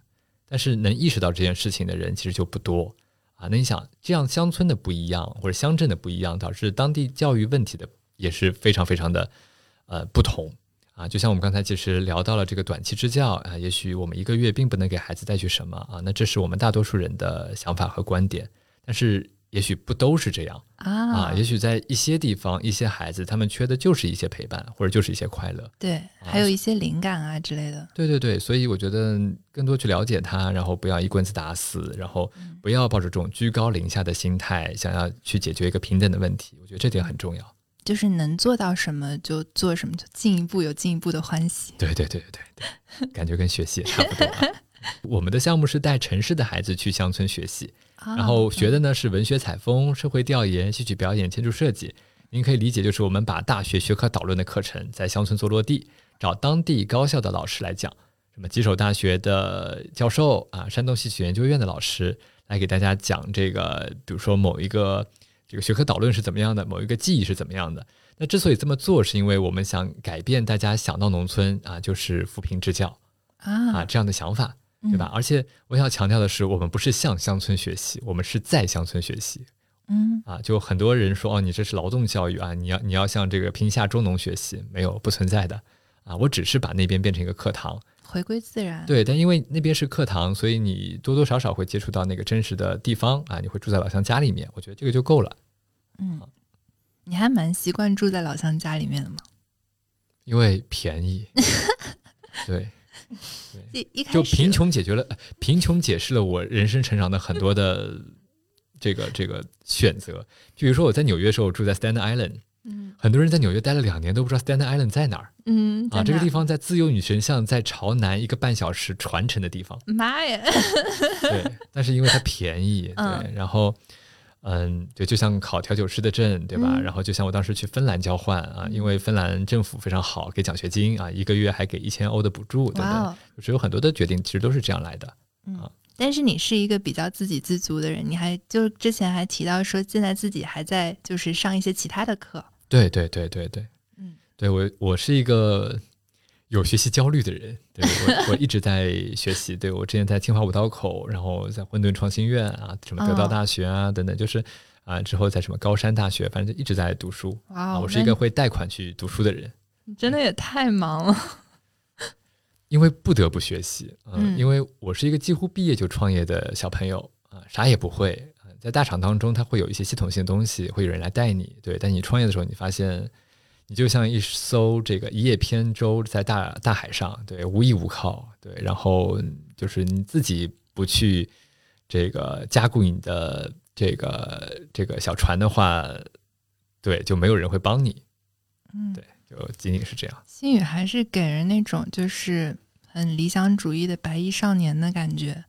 但是能意识到这件事情的人其实就不多啊。那你想，这样乡村的不一样或者乡镇的不一样，导致当地教育问题的也是非常非常的呃不同啊。就像我们刚才其实聊到了这个短期支教啊，也许我们一个月并不能给孩子带去什么啊，那这是我们大多数人的想法和观点，但是。也许不都是这样啊，也许在一些地方，一些孩子他们缺的就是一些陪伴，或者就是一些快乐，对，还有一些灵感啊之类的。对对对，所以我觉得更多去了解他，然后不要一棍子打死，然后不要抱着这种居高临下的心态，想要去解决一个平等的问题。我觉得这点很重要，就是能做到什么就做什么，就进一步有进一步的欢喜。对对对对对，感觉跟学习也差不多。我们的项目是带城市的孩子去乡村学习。然后学的呢是文学采风、社会调研、戏曲表演、建筑设计。您可以理解，就是我们把大学学科导论的课程在乡村做落地，找当地高校的老师来讲，什么吉首大学的教授啊，山东戏曲研究院的老师来给大家讲这个，比如说某一个这个学科导论是怎么样的，某一个记忆是怎么样的。那之所以这么做，是因为我们想改变大家想到农村啊就是扶贫支教啊这样的想法。对吧？而且我想强调的是，我们不是向乡村学习，我们是在乡村学习。嗯啊，就很多人说哦，你这是劳动教育啊，你要你要向这个贫下中农学习，没有不存在的啊。我只是把那边变成一个课堂，回归自然。对，但因为那边是课堂，所以你多多少少会接触到那个真实的地方啊。你会住在老乡家里面，我觉得这个就够了。嗯，你还蛮习惯住在老乡家里面的吗？因为便宜。对。对，就贫穷解决了贫穷，解释了我人生成长的很多的这个这个选择。比如说我在纽约的时候住在 Staten Island，嗯，很多人在纽约待了两年都不知道 Staten Island 在哪儿，嗯啊，这个地方在自由女神像在朝南一个半小时传承的地方。妈呀！对，但是因为它便宜，对，然后嗯，对，就像考调酒师的证，对吧？嗯然后就像我当时去芬兰交换啊，因为芬兰政府非常好，给奖学金啊，一个月还给一千欧的补助等等，哇哦！就是有很多的决定其实都是这样来的啊。但是你是一个比较自给自足的人，你还就之前还提到说，现在自己还在就是上一些其他的课，对对对对对，嗯，对我我是一个有学习焦虑的人，对我我一直在学习，对我之前在清华五道口，然后在混沌创新院啊，什么得道哦大学啊、等等，就是啊之后在什么高山大学，反正就一直在读书。啊，哇哦我是一个会贷款去读书的人。你真的也太忙了，因为不得不学习，嗯，嗯。因为我是一个几乎毕业就创业的小朋友啊、啥也不会。啊在大厂当中，它会有一些系统性的东西，会有人来带你，对。但你创业的时候，你发现你就像一艘这个一叶扁舟在大大海上，对，无依无靠，对。然后就是你自己不去这个加固你的这个这个小船的话，对，就没有人会帮你，嗯，对，就仅仅是这样。心宇还是给人那种就是很理想主义的白衣少年的感觉。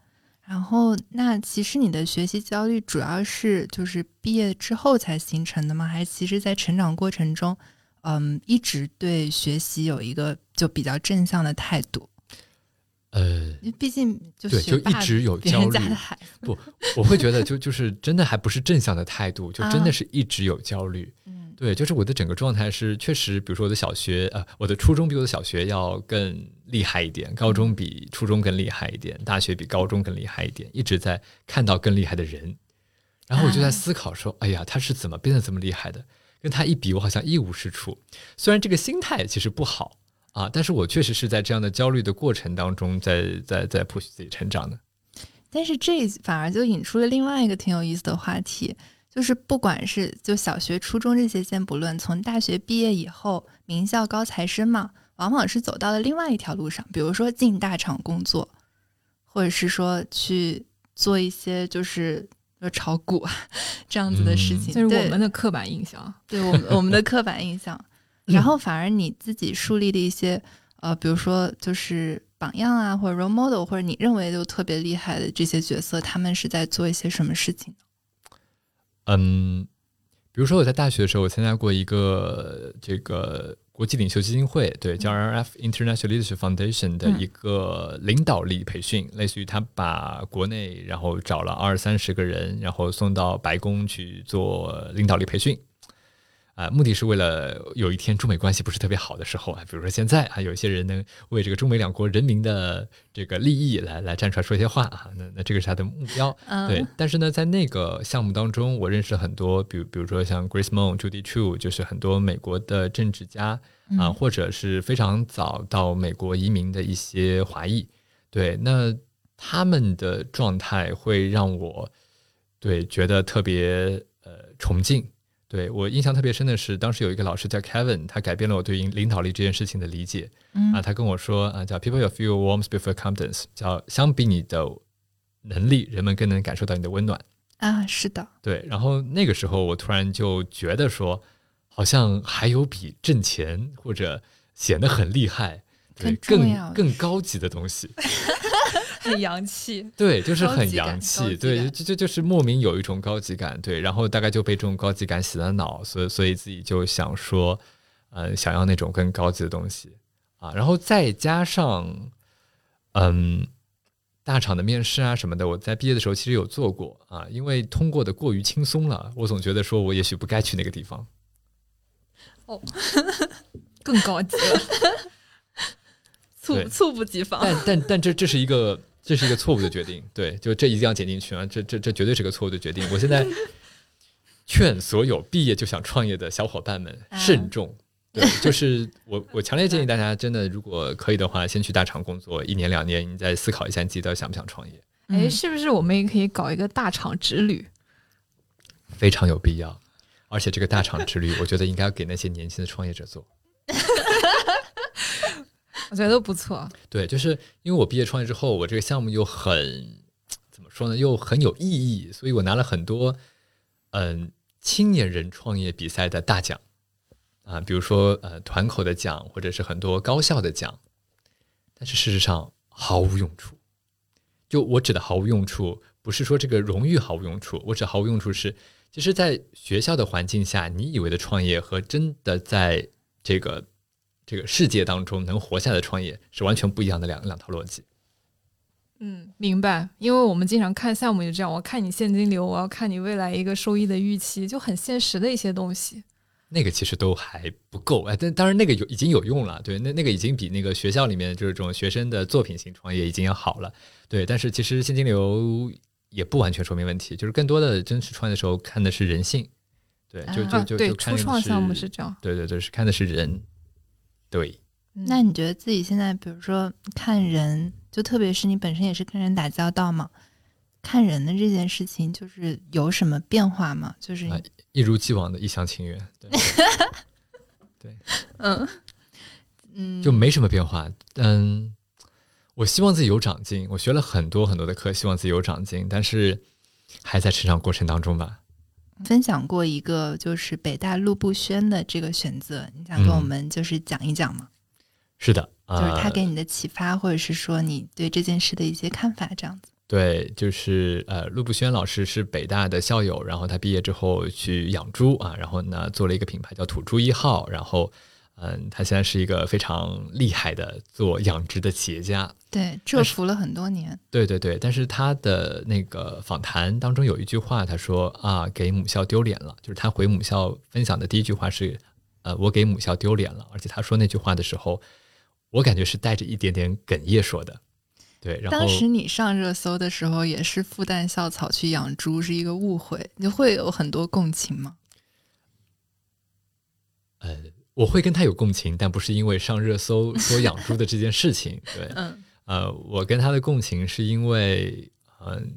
然后，那其实你的学习焦虑主要是就是毕业之后才形成的吗？还是其实在成长过程中，嗯，一直对学习有一个就比较正向的态度？呃，毕竟就对，就一直有焦虑人家的孩子，我会觉得就就是真的还不是正向的态度，就真啊的是一直有焦虑。嗯对，就是我的整个状态是确实，比如说我的小学呃，我的初中比我的小学要更厉害一点，高中比初中更厉害一点，大学比高中更厉害一点，一直在看到更厉害的人，然后我就在啊思考说，哎呀，他是怎么变得这么厉害的？跟他一比，我好像一无是处。虽然这个心态其实不好啊，但是我确实是在这样的焦虑的过程当中在，在在 push 自己成长的。但是这反而就引出了另外一个挺有意思的话题，就是不管是就小学、初中这些先不论，从大学毕业以后，名校高材生嘛，往往是走到了另外一条路上，比如说进大厂工作，或者是说去做一些就是说炒股啊这样子的事嗯情，这是我们的刻板印象。对我们我们的刻板印象，然后反而你自己树立的一些呃，比如说就是榜样啊，或者 role model，或者你认为就特别厉害的这些角色，他们是在做一些什么事情？嗯，比如说我在大学的时候，我参加过一个这个国际领袖基金会，对，叫 RF International Leadership Foundation 的一个领导力培训，类似于他把国内然后找了二三十个人，然后送到白宫去做领导力培训。啊，目的是为了有一天中美关系不是特别好的时候啊，比如说现在啊，有一些人能为这个中美两国人民的这个利益来来站出来说一些话啊，那那这个是他的目标。嗯，对，但是呢，在那个项目当中，我认识了很多，比如比如说像 Grace Mon、Judy Chu，就是很多美国的政治家啊、嗯或者是非常早到美国移民的一些华裔。对，那他们的状态会让我对觉得特别呃崇敬。对我印象特别深的是，当时有一个老师叫 Kevin，他改变了我对领领导力这件事情的理解。嗯啊，他跟我说啊，叫 People feel warmth before confidence，叫相比你的能力，人们更能感受到你的温暖。啊，是的，对，然后那个时候我突然就觉得说，好像还有比挣钱或者显得很厉害，对，更更更高级的东西。很洋气。对，就是很洋气，对，就就就是莫名有一种高级感，对，然后大概就被这种高级感洗了脑，所以所以自己就想说，呃，想要那种更高级的东西啊，然后再加上，嗯，大厂的面试啊什么的，我在毕业的时候其实有做过啊，因为通过的过于轻松了，我总觉得说我也许不该去那个地方，哦 更高级了，猝对猝不及防。但但但这这是一个这是一个错误的决定，对，就这一定要剪进去啊，这这这绝对是个错误的决定。我现在 劝所有毕业就想创业的小伙伴们啊慎重。对，就是我我强烈建议大家，真的如果可以的话，先去大厂工作一年两年，你再思考一下你自己到底想不想创业，嗯哎，是不是我们也可以搞一个大厂之旅？非常有必要。而且这个大厂之旅，我觉得应该要给那些年轻的创业者做。我觉得都不错。对，就是因为我毕业创业之后，我这个项目又很怎么说呢，又很有意义，所以我拿了很多嗯青年人创业比赛的大奖啊，比如说呃团口的奖，或者是很多高校的奖，但是事实上毫无用处。就我指的毫无用处，不是说这个荣誉毫无用处，我指毫无用处是其实，在学校的环境下，你以为的创业和真的在这个这个世界当中能活下来的创业是完全不一样的两两套逻辑。嗯，明白。因为我们经常看项目就这样，我看你现金流，我要看你未来一个收益的预期，就很现实的一些东西。那个其实都还不够哎，但当然那个有已经有用了，对，那那个已经比那个学校里面就是这种学生的作品型创业已经要好了，对。但是其实现金流也不完全说明问题，就是更多的真实创业的时候看的是人性，对，就就就对初创项目是是这样。对对对，是看的是人，对。那你觉得自己现在，比如说看人，就特别是你本身也是跟人打交道嘛，看人的这件事情，就是有什么变化吗？就是你啊一如既往的一厢情愿，对，嗯嗯，就没什么变化。嗯，我希望自己有长进，我学了很多很多的课，希望自己有长进，但是还在成长过程当中吧。分享过一个就是北大陆步轩的这个选择，你想跟我嗯们就是讲一讲吗？是的，就是他呃给你的启发，或者是说你对这件事的一些看法，这样子。对，就是呃，陆步轩老师是北大的校友，然后他毕业之后去养猪啊，然后呢做了一个品牌叫土猪一号，然后嗯，他现在是一个非常厉害的做养殖的企业家。对，蛰伏了很多年。对对对，但是他的那个访谈当中有一句话，他说啊，给母校丢脸了，就是他回母校分享的第一句话是，呃，我给母校丢脸了，而且他说那句话的时候，我感觉是带着一点点哽咽说的。对，然后当时你上热搜的时候，也是复旦校草去养猪是一个误会，你会有很多共情吗？呃，我会跟他有共情，但不是因为上热搜说养猪的这件事情。对，嗯呃，我跟他的共情是因为，嗯、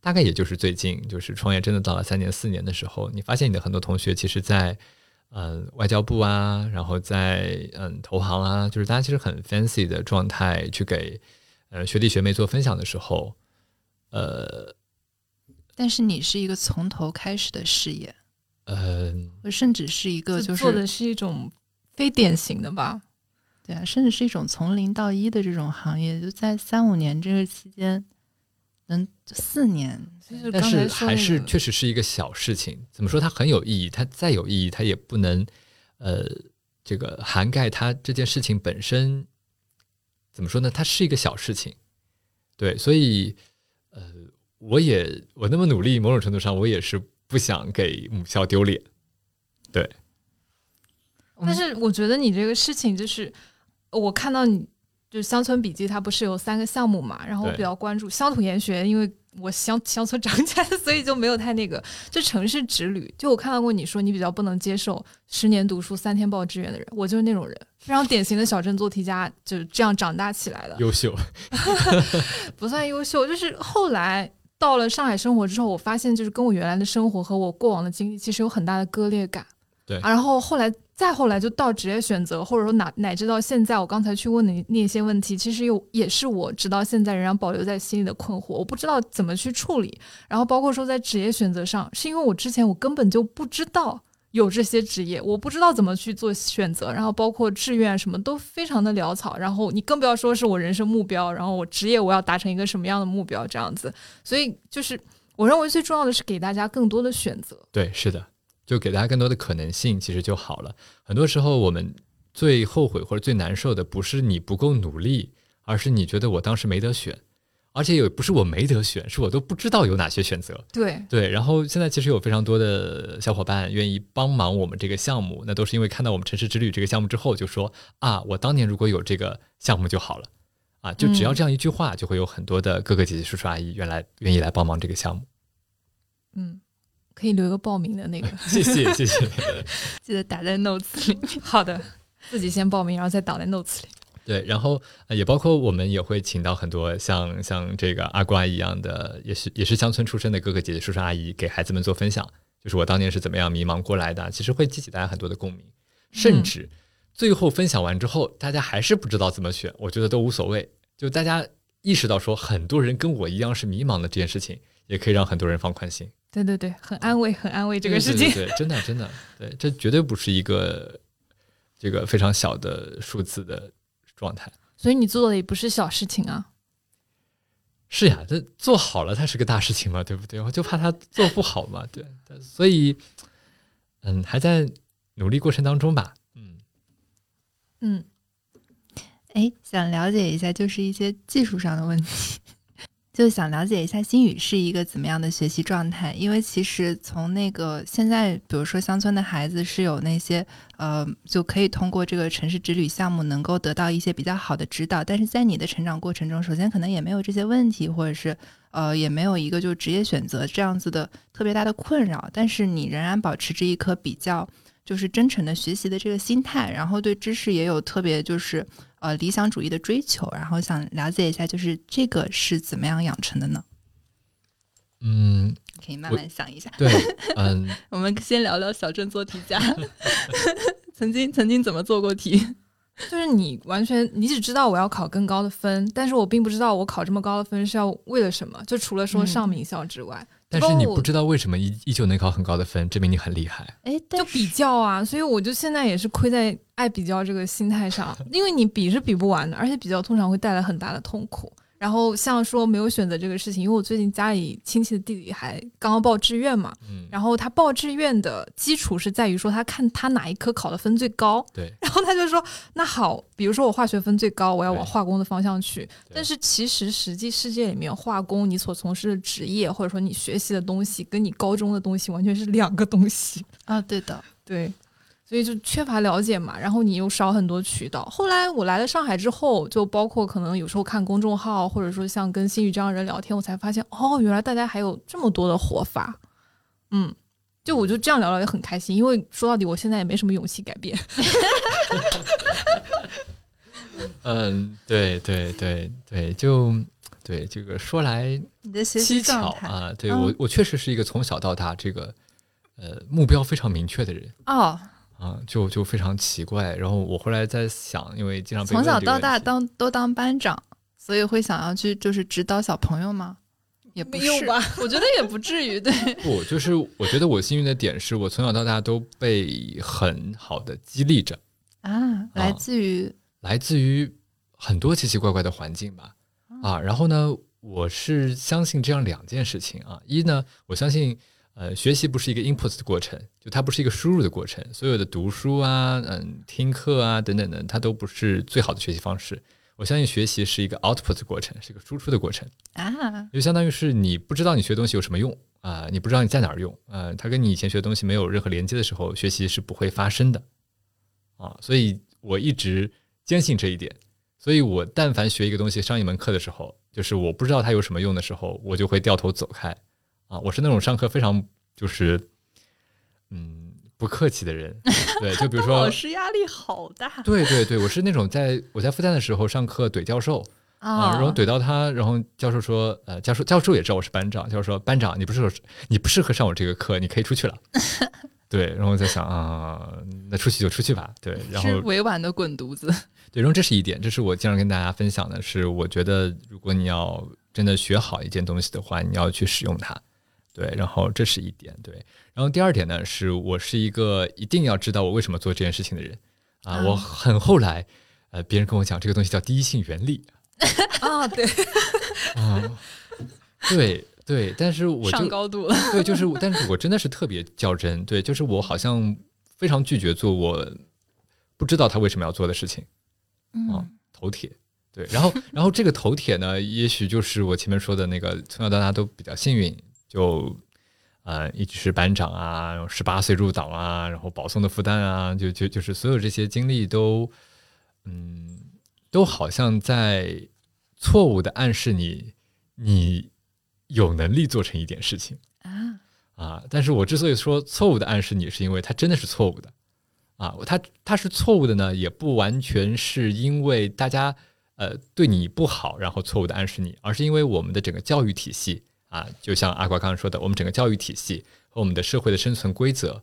大概也就是最近，就是创业真的到了三年四年的时候，你发现你的很多同学其实在，嗯、外交部啊，然后在嗯投行啊，就是大家其实很 fancy 的状态去给呃学弟学妹做分享的时候，呃但是你是一个从头开始的事业，呃，甚至是一个就是做的是一种非典型的吧？对啊，甚至是一种从零到一的这种行业，就在三五年这个期间，能四年，就是但是还是确实是一个小事情。怎么说它很有意义？它再有意义，它也不能呃这个涵盖它这件事情本身。怎么说呢？它是一个小事情，对，所以呃，我也我那么努力，某种程度上我也是不想给母校丢脸。对，但是我觉得你这个事情就是，我看到你就是乡村笔记，它不是有三个项目嘛，然后我比较关注乡土研学，因为我乡乡村长起来，所以就没有太那个。就城市之旅，就我看到过你说你比较不能接受十年读书三天报志愿的人，我就是那种人，非常典型的小镇做题家，就是这样长大起来的。优秀，不算优秀，就是后来到了上海生活之后，我发现就是跟我原来的生活和我过往的经历其实有很大的割裂感。对啊然后后来再后来就到职业选择，或者说哪乃至到现在，我刚才去问的那些问题，其实又也是我直到现在仍然保留在心里的困惑，我不知道怎么去处理。然后包括说在职业选择上，是因为我之前我根本就不知道。有这些职业，我不知道怎么去做选择，然后包括志愿什么都非常的潦草，然后你更不要说是我人生目标，然后我职业我要达成一个什么样的目标这样子，所以就是我认为最重要的是给大家更多的选择。对，是的，就给大家更多的可能性，其实就好了。很多时候，我们最后悔或者最难受的，不是你不够努力，而是你觉得我当时没得选，而且也不是我没得选，是我都不知道有哪些选择。对，对，然后现在其实有非常多的小伙伴愿意帮忙我们这个项目，那都是因为看到我们城市之旅这个项目之后，就说啊，我当年如果有这个项目就好了。啊，就只要嗯这样一句话，就会有很多的哥哥姐姐、叔叔阿姨原来愿意来帮忙这个项目。嗯，可以留一个报名的那个。谢谢，谢谢。记得打在 notes 里。好的，自己先报名，然后再打在 notes 里。对，然后呃也包括我们也会请到很多像像这个阿瓜一样的，也是也是乡村出身的哥哥姐姐、叔叔阿姨，给孩子们做分享，就是我当年是怎么样迷茫过来的，其实会激起大家很多的共鸣，甚至最后分享完之后，大家还是不知道怎么选，我觉得都无所谓，就大家意识到说很多人跟我一样是迷茫的这件事情，也可以让很多人放宽心。对对对，很安慰，很安慰这个事情。对对对，真的真的，对，这绝对不是一个这个非常小的数字的状态。所以你做的也不是小事情啊。是呀，这做好了，它是个大事情嘛，对不对？我就怕他做不好嘛，对，所以，嗯，还在努力过程当中吧，嗯嗯，哎，想了解一下，就是一些技术上的问题。就想了解一下心宇是一个怎么样的学习状态，因为其实从那个现在，比如说乡村的孩子是有那些呃，就可以通过这个城市之旅项目能够得到一些比较好的指导，但是在你的成长过程中，首先可能也没有这些问题，或者是呃也没有一个就职业选择这样子的特别大的困扰，但是你仍然保持着一颗比较就是真诚的学习的这个心态，然后对知识也有特别就是。呃，理想主义的追求，然后想了解一下，就是这个是怎么样养成的呢？嗯，可以慢慢想一下。对，嗯，我们先聊聊小镇做题家，曾经曾经怎么做过题？就是你完全你只知道我要考更高的分，但是我并不知道我考这么高的分是要为了什么，就除了说上名校之外。但是你不知道为什么依依旧能考很高的分，证明你很厉害。哎，就比较啊，所以我就现在也是亏在爱比较这个心态上，因为你比是比不完的，而且比较通常会带来很大的痛苦。然后像说没有选择这个事情，因为我最近家里亲戚的弟弟还刚刚报志愿嘛，嗯，然后他报志愿的基础是在于说他看他哪一科考的分最高，对，然后他就说那好，比如说我化学分最高，我要往化工的方向去，但是其实实际世界里面化工你所从事的职业或者说你学习的东西跟你高中的东西完全是两个东西。啊，对的，对。所以就缺乏了解嘛，然后你又少很多渠道。后来我来了上海之后，就包括可能有时候看公众号，或者说像跟新宇这样人聊天，我才发现哦，原来大家还有这么多的活法。嗯，就我就这样聊聊也很开心，因为说到底我现在也没什么勇气改变。嗯，对对对对，就对这个说来蹊跷啊，对我我确实是一个从小到大这个呃目标非常明确的人哦。啊，就就非常奇怪。然后我后来在想，因为经常从小到大当都当班长，所以会想要去就是指导小朋友吗？也不用吧，我觉得也不至于。对，不就是我觉得我幸运的点是我从小到大都被很好的激励着啊，来自于来自于很多奇奇怪怪的环境吧。啊，然后呢，我是相信这样两件事情啊，一呢，我相信。呃，学习不是一个 input 的过程，就它不是一个输入的过程。所有的读书啊，嗯，听课啊等等的，它都不是最好的学习方式。我相信学习是一个 output 的过程，是一个输出的过程啊。就相当于是你不知道你学东西有什么用啊，你不知道你在哪儿用啊，它跟你以前学的东西没有任何连接的时候，学习是不会发生的啊。所以我一直坚信这一点。所以我但凡学一个东西上一门课的时候，就是我不知道它有什么用的时候，我就会掉头走开。啊，我是那种上课非常就是，嗯，不客气的人。对，就比如说 老师压力好大。对对对，我是那种在我在复旦的时候上课怼教授啊，然后怼到他，然后教授说，呃，教授教授也知道我是班长，教授说班长你不适合你不适合上我这个课，你可以出去了。对，然后我在想啊，那出去就出去吧。对，然后委婉的滚犊子。对，然后这是一点，这是我经常跟大家分享的，是我觉得如果你要真的学好一件东西的话，你要去使用它。对，然后这是一点，对，然后第二点呢，是我是一个一定要知道我为什么做这件事情的人。啊，我很后来，呃，别人跟我讲这个东西叫第一性原理，啊，对，啊，对对，但是我上高度了，对，就是，但是我真的是特别较真，对，就是我好像非常拒绝做我不知道他为什么要做的事情，啊，头铁，对，然后，然后这个头铁呢，也许就是我前面说的那个从小到大都比较幸运。就，呃，一直是班长啊，十八岁入党啊，然后保送的复旦啊，就就就是所有这些经历都，嗯，都好像在错误的暗示你，你有能力做成一点事情啊啊！但是我之所以说错误的暗示你，是因为它真的是错误的啊！它它是错误的呢，也不完全是因为大家呃对你不好，然后错误的暗示你，而是因为我们的整个教育体系。啊，就像阿瓜刚刚说的，我们整个教育体系和我们的社会的生存规则，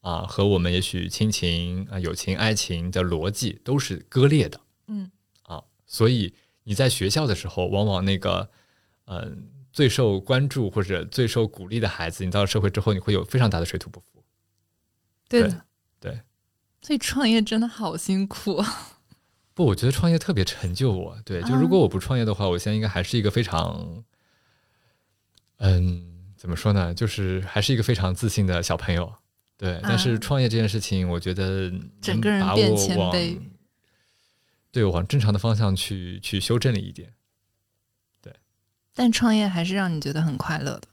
啊，和我们也许亲情啊、友情、爱情的逻辑都是割裂的。嗯，啊，所以你在学校的时候，往往那个嗯最受关注或者最受鼓励的孩子，你到了社会之后，你会有非常大的水土不服。对的，对。所以创业真的好辛苦。不，我觉得创业特别成就我。对，就如果我不创业的话，我现在应该还是一个非常，嗯，怎么说呢？就是还是一个非常自信的小朋友。对，但是创业这件事情，我觉得整个人变谦卑，对，往正常的方向去去修正了一点。对，但创业还是让你觉得很快乐的。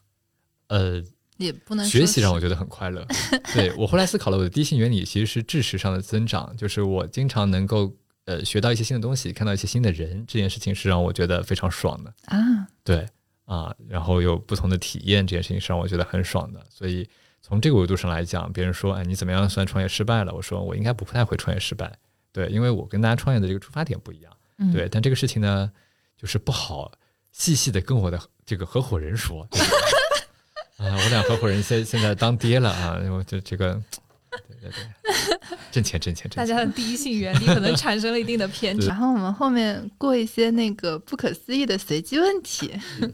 呃，也不能学习让我觉得很快乐。对我后来思考了，我的第一性原理其实是知识上的增长，就是我经常能够。呃，学到一些新的东西，看到一些新的人，这件事情是让我觉得非常爽的啊。对啊，然后有不同的体验，这件事情是让我觉得很爽的。所以从这个维度上来讲，别人说，哎，你怎么样算创业失败了？我说我应该不太会创业失败。对，因为我跟大家创业的这个出发点不一样。对，但这个事情呢，就是不好细细的跟我的这个合伙人说。啊，我俩合伙人现现在当爹了啊，我这这个。对对对，挣钱挣钱挣钱。大家的第一性原理可能产生了一定的偏差。然后我们后面过一些那个不可思议的随机问题。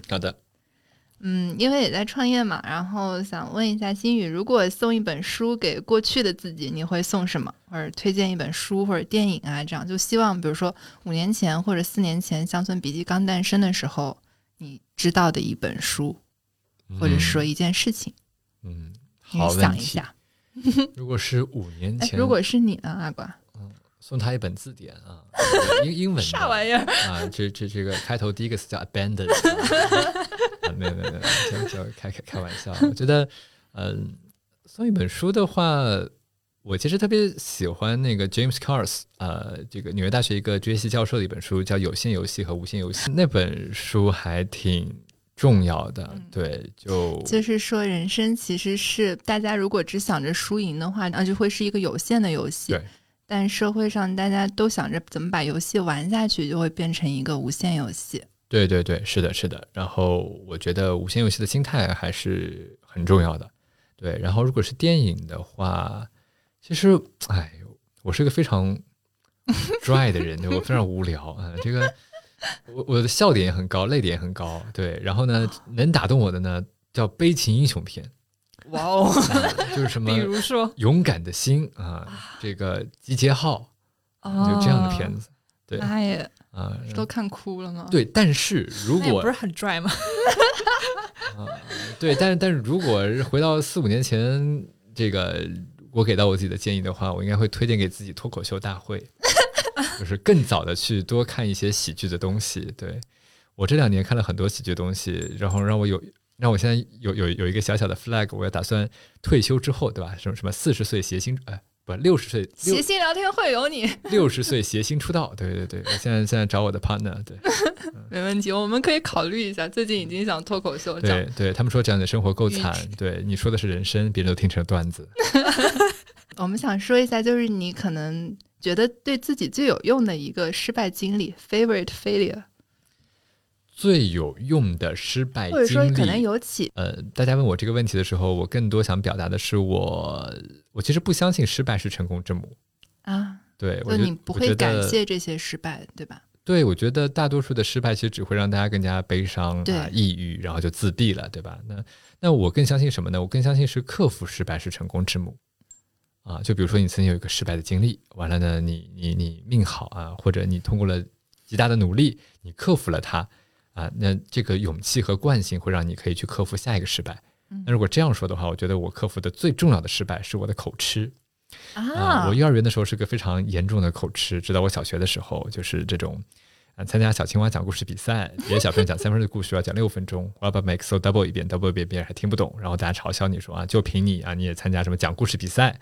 好的。嗯，因为也在创业嘛，然后想问一下心宇，如果送一本书给过去的自己，你会送什么？或者推荐一本书或者电影啊？这样就希望，比如说五年前或者四年前《乡村笔记》刚诞生的时候，你知道的一本书，或者说一件事情。嗯，好想一下。如果是五年前，如果是你呢，阿瓜？嗯，送他一本字典啊，英英文啥玩意儿啊？这这这个开头第一个词叫 abandon，没有没有没有，就就开开开玩笑。我觉得，嗯，送一本书的话，我其实特别喜欢那个 James Cars，呃，这个纽约大学一个职业系教授的一本书，叫《有限游戏和无限游戏》，那本书还挺。重要的对，就就是说，人生其实是大家如果只想着输赢的话，那就会是一个有限的游戏。对，但社会上大家都想着怎么把游戏玩下去，就会变成一个无限游戏。对对对，是的，是的。然后我觉得无限游戏的心态还是很重要的。对，然后如果是电影的话，其实，哎，我是一个非常 dry 的人，我非常无聊啊，这个。我我的笑点也很高，泪点也很高，对。然后呢，能打动我的呢，叫悲情英雄片。哇哦，就是什 么，比如说勇敢的心啊，这个集结号，就这样的片子。对，妈耶，啊，都看哭了吗？对，但是如果不是很拽吗？啊，对，但是但是如果回到四五年前，这个我给到我自己的建议的话，我应该会推荐给自己脱口秀大会。就是更早的去多看一些喜剧的东西。对我这两年看了很多喜剧东西，然后让我有让我现在有有有一个小小的 flag，我要打算退休之后，对吧？什么什么四十岁谐星，哎，不，六十岁谐星聊天会有你。六十岁谐星出道，对对对，我现在现在找我的 partner，对，没问题，我们可以考虑一下。最近已经想脱口秀，对对，他们说这样的生活够惨，对你说的是人生，别人都听成段子。我们想说一下，就是你可能。觉得对自己最有用的一个失败经历，favorite failure，最有用的失败或者说可能有起。呃，大家问我这个问题的时候，我更多想表达的是，我我其实不相信失败是成功之母啊。对，就你不会感谢这些失败，对吧？对，我觉得大多数的失败其实只会让大家更加悲伤啊、抑郁，然后就自闭了，对吧？那那我更相信什么呢？我更相信是克服失败是成功之母。啊，就比如说你曾经有一个失败的经历，完了呢，你你你命好啊，或者你通过了极大的努力，你克服了它啊，那这个勇气和惯性会让你可以去克服下一个失败。那如果这样说的话，我觉得我克服的最重要的失败是我的口吃啊。我幼儿园的时候是个非常严重的口吃，直到我小学的时候，就是这种啊，参加小青蛙讲故事比赛，别的小朋友讲三分钟的故事要讲六分钟，我要把 make so double 一遍，double 一遍别人还听不懂，然后大家嘲笑你说啊，就凭你啊，你也参加什么讲故事比赛。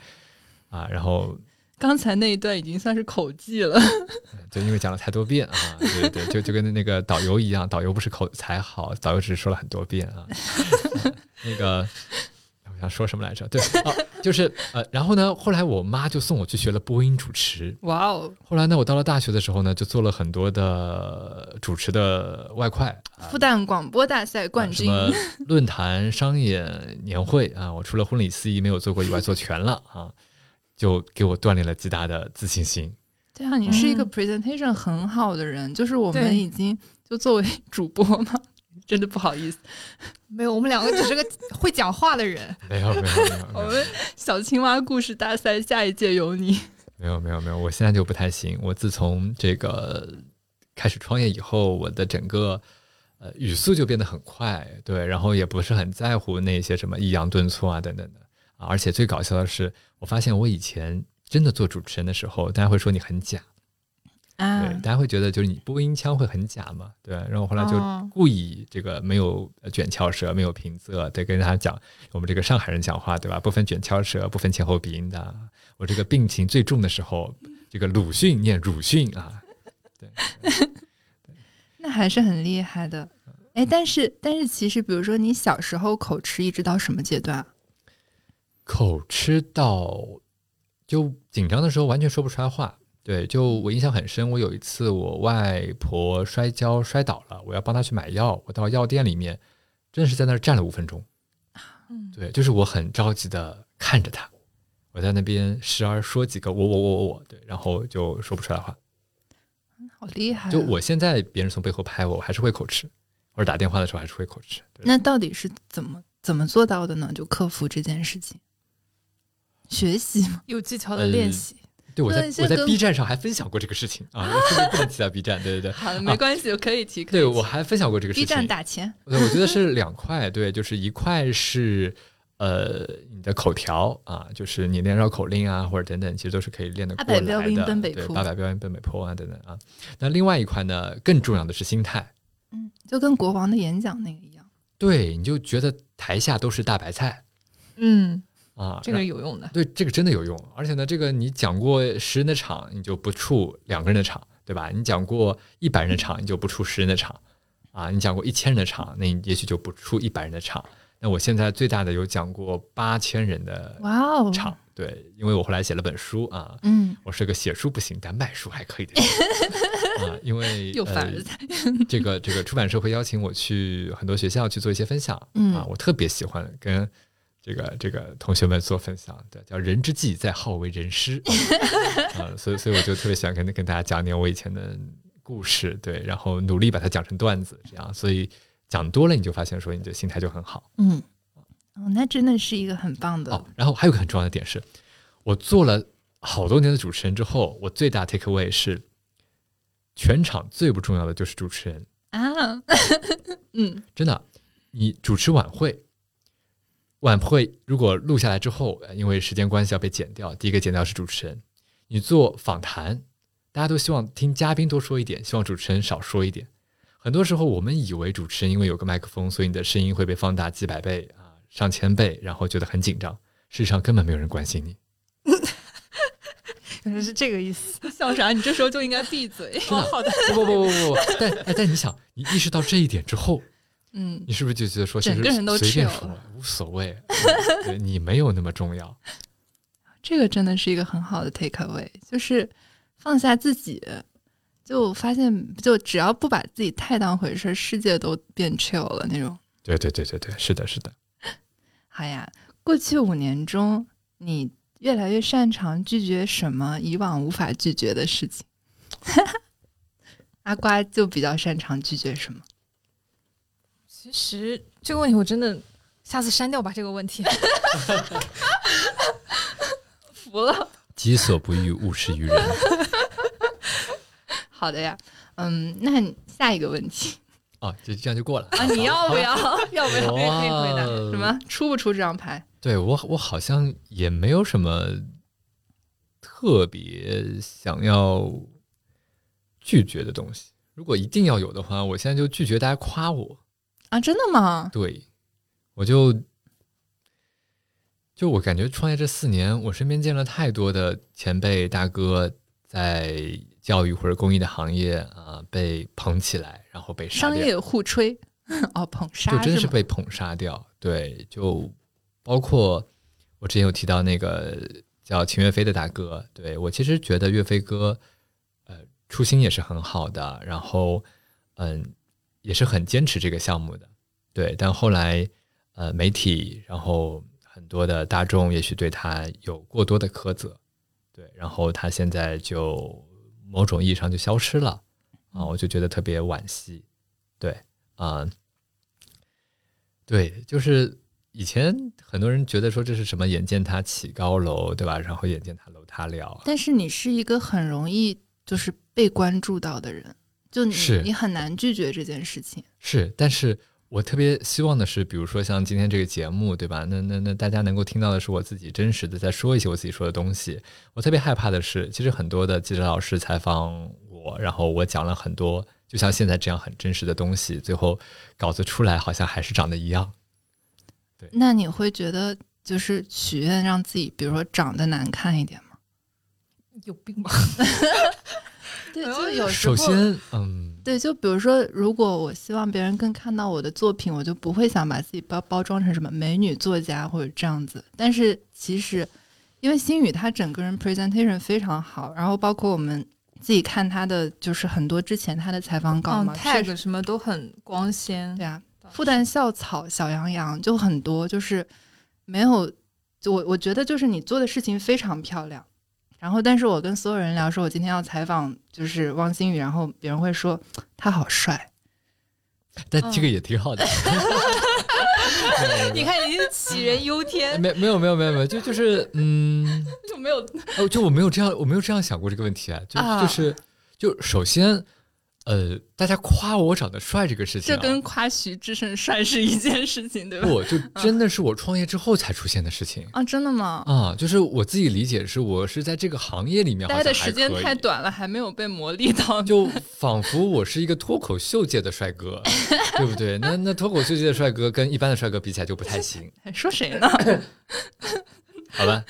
啊，然后刚才那一段已经算是口技了，就因为讲了太多遍啊，对对，就就跟那个导游一样，导游不是口才好，导游只是说了很多遍啊。那个我想说什么来着？对，就是呃，然后呢，后来我妈就送我去学了播音主持。哇哦！后来呢，我到了大学的时候呢，就做了很多的主持的外快，复旦广播大赛冠军，论坛、商演年会啊，我除了婚礼司仪没有做过以外，做全了啊。就给我锻炼了极大的自信心。对啊，你是一个 presentation 很好的人，就是我们已经就作为主播嘛，真的不好意思，没有，我们两个只是个会讲话的人。没有没有没有。我们小青蛙故事大赛下一届有你。没有没有没有，我现在就不太行。我自从这个开始创业以后，我的整个呃语速就变得很快，对，然后也不是很在乎那些什么抑扬顿挫啊等等的啊。而且最搞笑的是，我发现我以前真的做主持人的时候，大家会说你很假，啊对，，大家会觉得就是你播音腔会很假嘛，对。然后后来就哦故意这个没有呃卷翘舌，没有平仄，对，跟大家讲我们这个上海人讲话，对吧？不分卷翘舌，不分前后鼻音的。我这个病情最重的时候，这个鲁迅念鲁迅啊，对 那还是很厉害的。哎，但是但是其实，比如说你小时候口吃一直到什么阶段啊？口吃到就紧张的时候完全说不出来话。对，就我印象很深，我有一次我外婆摔跤摔倒了，我要帮她去买药，我到药店里面，真的是在那儿站了五分钟。嗯对，就是我很着急的看着她，我在那边时而说几个我我我我我，对，然后就说不出来话。好厉害啊！就我现在别人从背后拍我，我还是会口吃，或者打电话的时候还是会口吃。那到底是怎么怎么做到的呢？就克服这件事情，学习嘛。有技巧的练习。对，我在我在 B 站上还分享过这个事情啊，是不是不能提到 B 站？对对对。好的，没关系，我可以提。对，我还分享过这个事情 B。站打钱，对，我觉得是两块，对，就是一块是呃你的口条啊，就是你练绕口令啊，或者等等，其实都是可以练得八过来的。百标兵奔北对，坡八百标兵奔北坡啊，等等啊。那另外一块呢，更重要的是心态。嗯，就跟国王的演讲那个一样。对，你就觉得台下都是大白菜嗯，啊，这个有用的。对，这个真的有用，而且呢，这个你讲过十人的场，你就不出两个人的场，对吧？你讲过一百人的场，你就不出十人的场，啊，你讲过一千人的场，那你也许就不出一百人的场。那我现在最大的有讲过八千人的哇哦，场，对，因为我后来写了本书啊，嗯，我是个写书不行，但卖书还可以的人啊，因为 又反呃了才。这个这个出版社会邀请我去很多学校去做一些分享，嗯啊，我特别喜欢跟这个这个同学们做分享，对，叫人之计在好为人师啊，所以所以我就特别喜欢跟跟大家讲点我以前的故事，对，然后努力把它讲成段子，这样，所以讲多了你就发现说你的心态就很好嗯，哦，那真的是一个很棒的。哦。然后还有个很重要的点是，我做了好多年的主持人之后，我最大 take away 是全场最不重要的就是主持人。啊，嗯，真的，你主持晚会，晚会如果录下来之后，呃因为时间关系要被剪掉，第一个剪掉是主持人。你做访谈，大家都希望听嘉宾多说一点，希望主持人少说一点。很多时候，我们以为主持人因为有个麦克风，所以你的声音会被放大几百倍啊、上千倍，然后觉得很紧张。事实上，根本没有人关心你。原来是这个意思。笑啥？你这时候就应该闭嘴。好的，不不不不不不，但哎但你想，你意识到这一点之后，嗯，你是不是就觉得说，整个人都随便 chill 说了无所谓，你没有那么重要。这个真的是一个很好的 take away，就是放下自己，就发现就只要不把自己太当回事儿，世界都变 chill 了那种。对对对对对，是的，是的。好呀，过去五年中，你越来越擅长拒绝什么以往无法拒绝的事情？阿瓜就比较擅长拒绝什么？其实这个问题我真的下次删掉吧。这个问题，服了。己所不欲，勿施于人。好的呀，嗯，那下一个问题啊，就这样就过了。啊，你要不要？要不要？哇可以回答什么？出不出这张牌？对我，我好像也没有什么特别想要拒绝的东西。如果一定要有的话，我现在就拒绝大家夸我。啊，真的吗？对，我就就我感觉创业这四年，我身边见了太多的前辈大哥在教育或者公益的行业啊、被捧起来，然后被。商业互吹，哦，捧杀就真的是被捧杀掉。对，就包括我之前有提到那个叫秦岳飞的大哥，对我其实觉得岳飞哥，呃，初心也是很好的，然后嗯，也是很坚持这个项目的，对。但后来呃，媒体然后很多的大众也许对他有过多的苛责，对，然后他现在就某种意义上就消失了啊，我就觉得特别惋惜，对啊。对，就是以前很多人觉得说这是什么“眼见他起高楼”，对吧？然后“眼见他楼塌了”。但是你是一个很容易就是被关注到的人，就你是你很难拒绝这件事情。是，但是我特别希望的是，比如说像今天这个节目，对吧？那那那大家能够听到的是我自己真实的在说一些我自己说的东西。我特别害怕的是，其实很多的记者老师采访我，然后我讲了很多，就像现在这样很真实的东西，最后稿子出来好像还是长得一样。对那你会觉得就是许愿让自己，比如说长得难看一点吗？有病吧？对，就有时候首先，嗯，对，就比如说，如果我希望别人更看到我的作品，我就不会想把自己包包装成什么美女作家或者这样子。但是其实，因为星宇他整个人 presentation 非常好，然后包括我们自己看他的，就是很多之前他的采访稿嗯嘛、，tag 什么都很光鲜对。啊，复旦校草、小杨洋就很多，就是没有，就我我觉得就是你做的事情非常漂亮。然后，但是我跟所有人聊说，我今天要采访就是汪星宇，然后别人会说他好帅，但这个也挺好的。你看，你是杞人忧天，没没有没有没有没有，就就是嗯，就没有哦，就我没有这样，我没有这样想过这个问题啊，就啊。就是就首先，呃，大家夸我长得帅这个事情、啊，这跟夸徐志胜帅是一件事情，对吧？不就真的是我创业之后才出现的事情啊，真的吗？啊，就是我自己理解是我是在这个行业里面待的时间太短了，还没有被磨砺到。就仿佛我是一个脱口秀界的帅哥，对不对？那那脱口秀界的帅哥跟一般的帅哥比起来就不太行，说谁呢？好吧？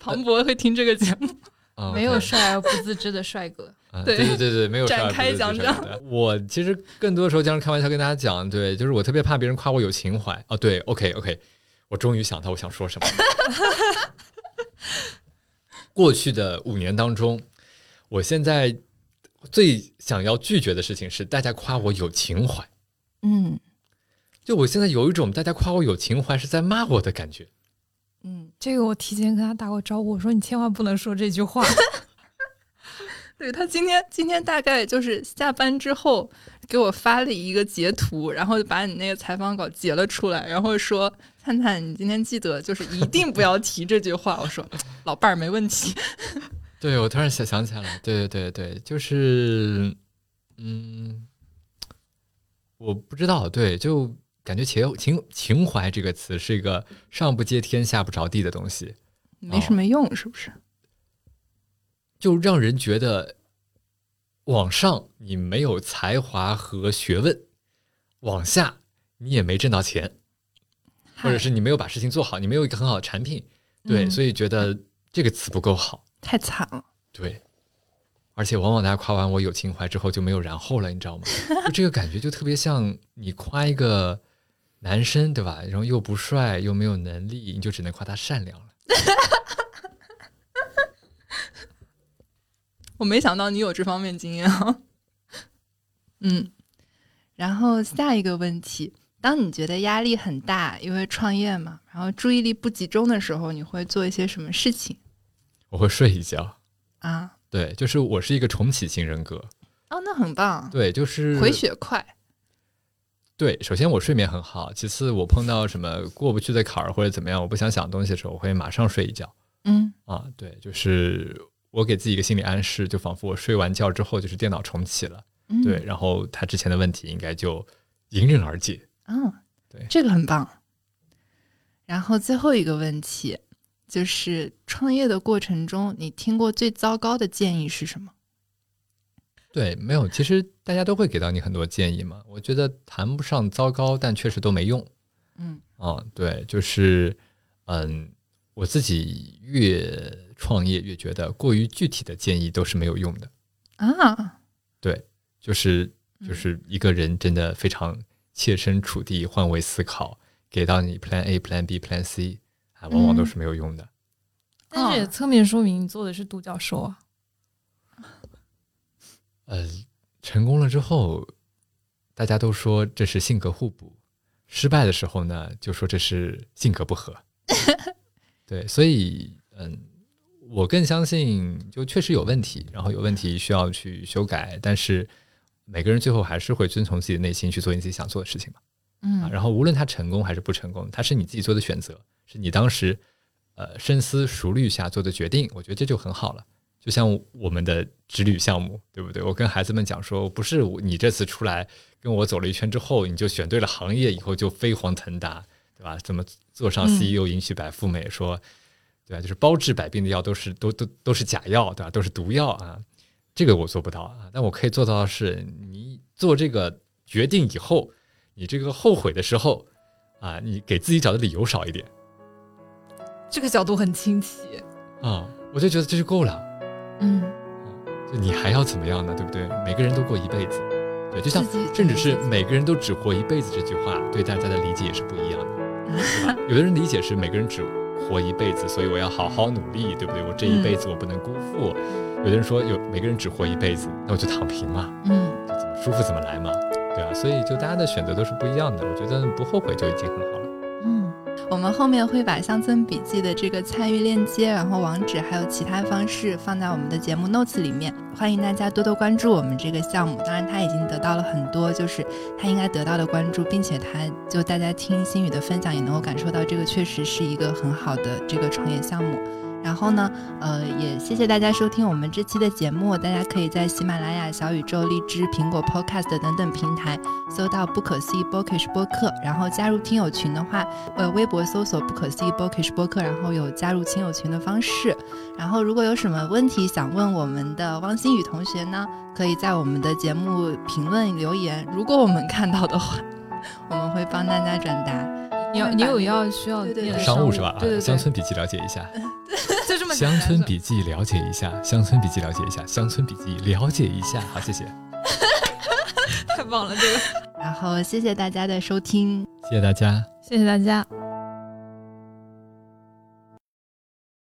庞博会听这个节目。啊，没有帅而不自知的帅哥。啊，对对对对对，没有展开讲讲我其实更多的时候经常开玩笑跟大家讲，对，就是我特别怕别人夸我有情怀。哦，对，OK OK，我终于想到我想说什么了。过去的五年当中，我现在最想要拒绝的事情是大家夸我有情怀。嗯就我现在有一种大家夸我有情怀是在骂我的感觉。嗯，这个我提前跟他打过招呼，我说你千万不能说这句话。对他今天今天大概就是下班之后给我发了一个截图，然后就把你那个采访稿截了出来，然后说灿灿，你今天记得就是一定不要提这句话。我说 老伴儿没问题。对，我突然想想起来了，对对对对，就是，嗯，我不知道，对，就感觉情情情怀这个词是一个上不接天下不着地的东西，没什么用，是不是？就让人觉得往上你没有才华和学问，往下你也没挣到钱，或者是你没有把事情做好，你没有一个很好的产品，对，嗯所以觉得这个词不够好。太惨了。对，而且往往大家夸完我有情怀之后就没有然后了，你知道吗？就这个感觉就特别像你夸一个男生，对吧？然后又不帅又没有能力，你就只能夸他善良了。我没想到你有这方面经验啊。嗯，然后下一个问题，当你觉得压力很大，因为创业嘛，然后注意力不集中的时候，你会做一些什么事情我会睡一觉，啊？对，就是我是一个重启型人格，哦，那很棒，对，就是回血快。对，首先我睡眠很好，其次我碰到什么过不去的坎儿或者怎么样，我不想想东西的时候，我会马上睡一觉嗯啊。对，就是我给自己一个心理暗示，就仿佛我睡完觉之后就是电脑重启了，嗯，对，然后他之前的问题应该就迎刃而解。嗯，对这个很棒。然后最后一个问题就是，创业的过程中，你听过最糟糕的建议是什么？对，没有，其实大家都会给到你很多建议嘛。我觉得谈不上糟糕，但确实都没用。嗯啊，对，就是，嗯，我自己越创业越觉得过于具体的建议都是没有用的。啊，对，就是就嗯是一个人真的非常切身处地、换位思考，给到你 Plan A、Plan B、Plan C 啊，往往都是没有用的。但是也侧面说明你做的是独角兽啊。呃，成功了之后，大家都说这是性格互补；失败的时候呢，就说这是性格不合。对，所以嗯，我更相信就确实有问题，然后有问题需要去修改，但是每个人最后还是会遵从自己的内心去做你自己想做的事情嘛。嗯啊，然后无论他成功还是不成功，他是你自己做的选择，是你当时呃深思熟虑下做的决定，我觉得这就很好了。就像我们的直旅项目，对不对？我跟孩子们讲说，不是你这次出来跟我走了一圈之后，你就选对了行业，以后就飞黄腾达，对吧？怎么坐上嗯 CEO 迎娶白富美，说对吧？就是包治百病的药都是都都都是假药，对吧？都是毒药啊，这个我做不到啊。但我可以做到的是，你做这个决定以后，你这个后悔的时候啊，你给自己找的理由少一点这个角度很清晰。啊，我就觉得这就够了。嗯，就你还要怎么样呢？对不对？每个人都过一辈子，对，就像甚至是每个人都只活一辈子这句话，对大家的理解也是不一样的，对吧？有的人理解是每个人只活一辈子，所以我要好好努力，对不对？我这一辈子我不能辜负。有的人说有每个人只活一辈子，那我就躺平嘛，嗯，就怎么舒服怎么来嘛，对啊？所以就大家的选择都是不一样的，我觉得不后悔就已经很好了。我们后面会把《乡村笔记》的这个参与链接，然后网址还有其他方式放在我们的节目 notes 里面，欢迎大家多多关注我们这个项目。当然，他已经得到了很多，就是他应该得到的关注，并且他就大家听心宇的分享也能够感受到，这个确实是一个很好的这个创业项目。然后呢，呃，也谢谢大家收听我们这期的节目。大家可以在喜马拉雅、小宇宙、荔枝、苹果 Podcast 等等平台搜到“不可思议 Bookish 播客”，然后加入听友群的话，呃，微博搜索“不可思议 Bookish 播客”，然后有加入亲友群的方式。然后，如果有什么问题想问我们的汪新宇同学呢，可以在我们的节目评论留言，如果我们看到的话，我们会帮大家转达。你要你有要需要对对对商务是吧？对对对，乡村笔记了解一下，就这么乡村笔记了解一下，乡村笔记了解一下，乡村笔记了解一下。好，谢谢，太棒了，这个然后，谢谢大家的收听。谢谢大家。谢谢大家。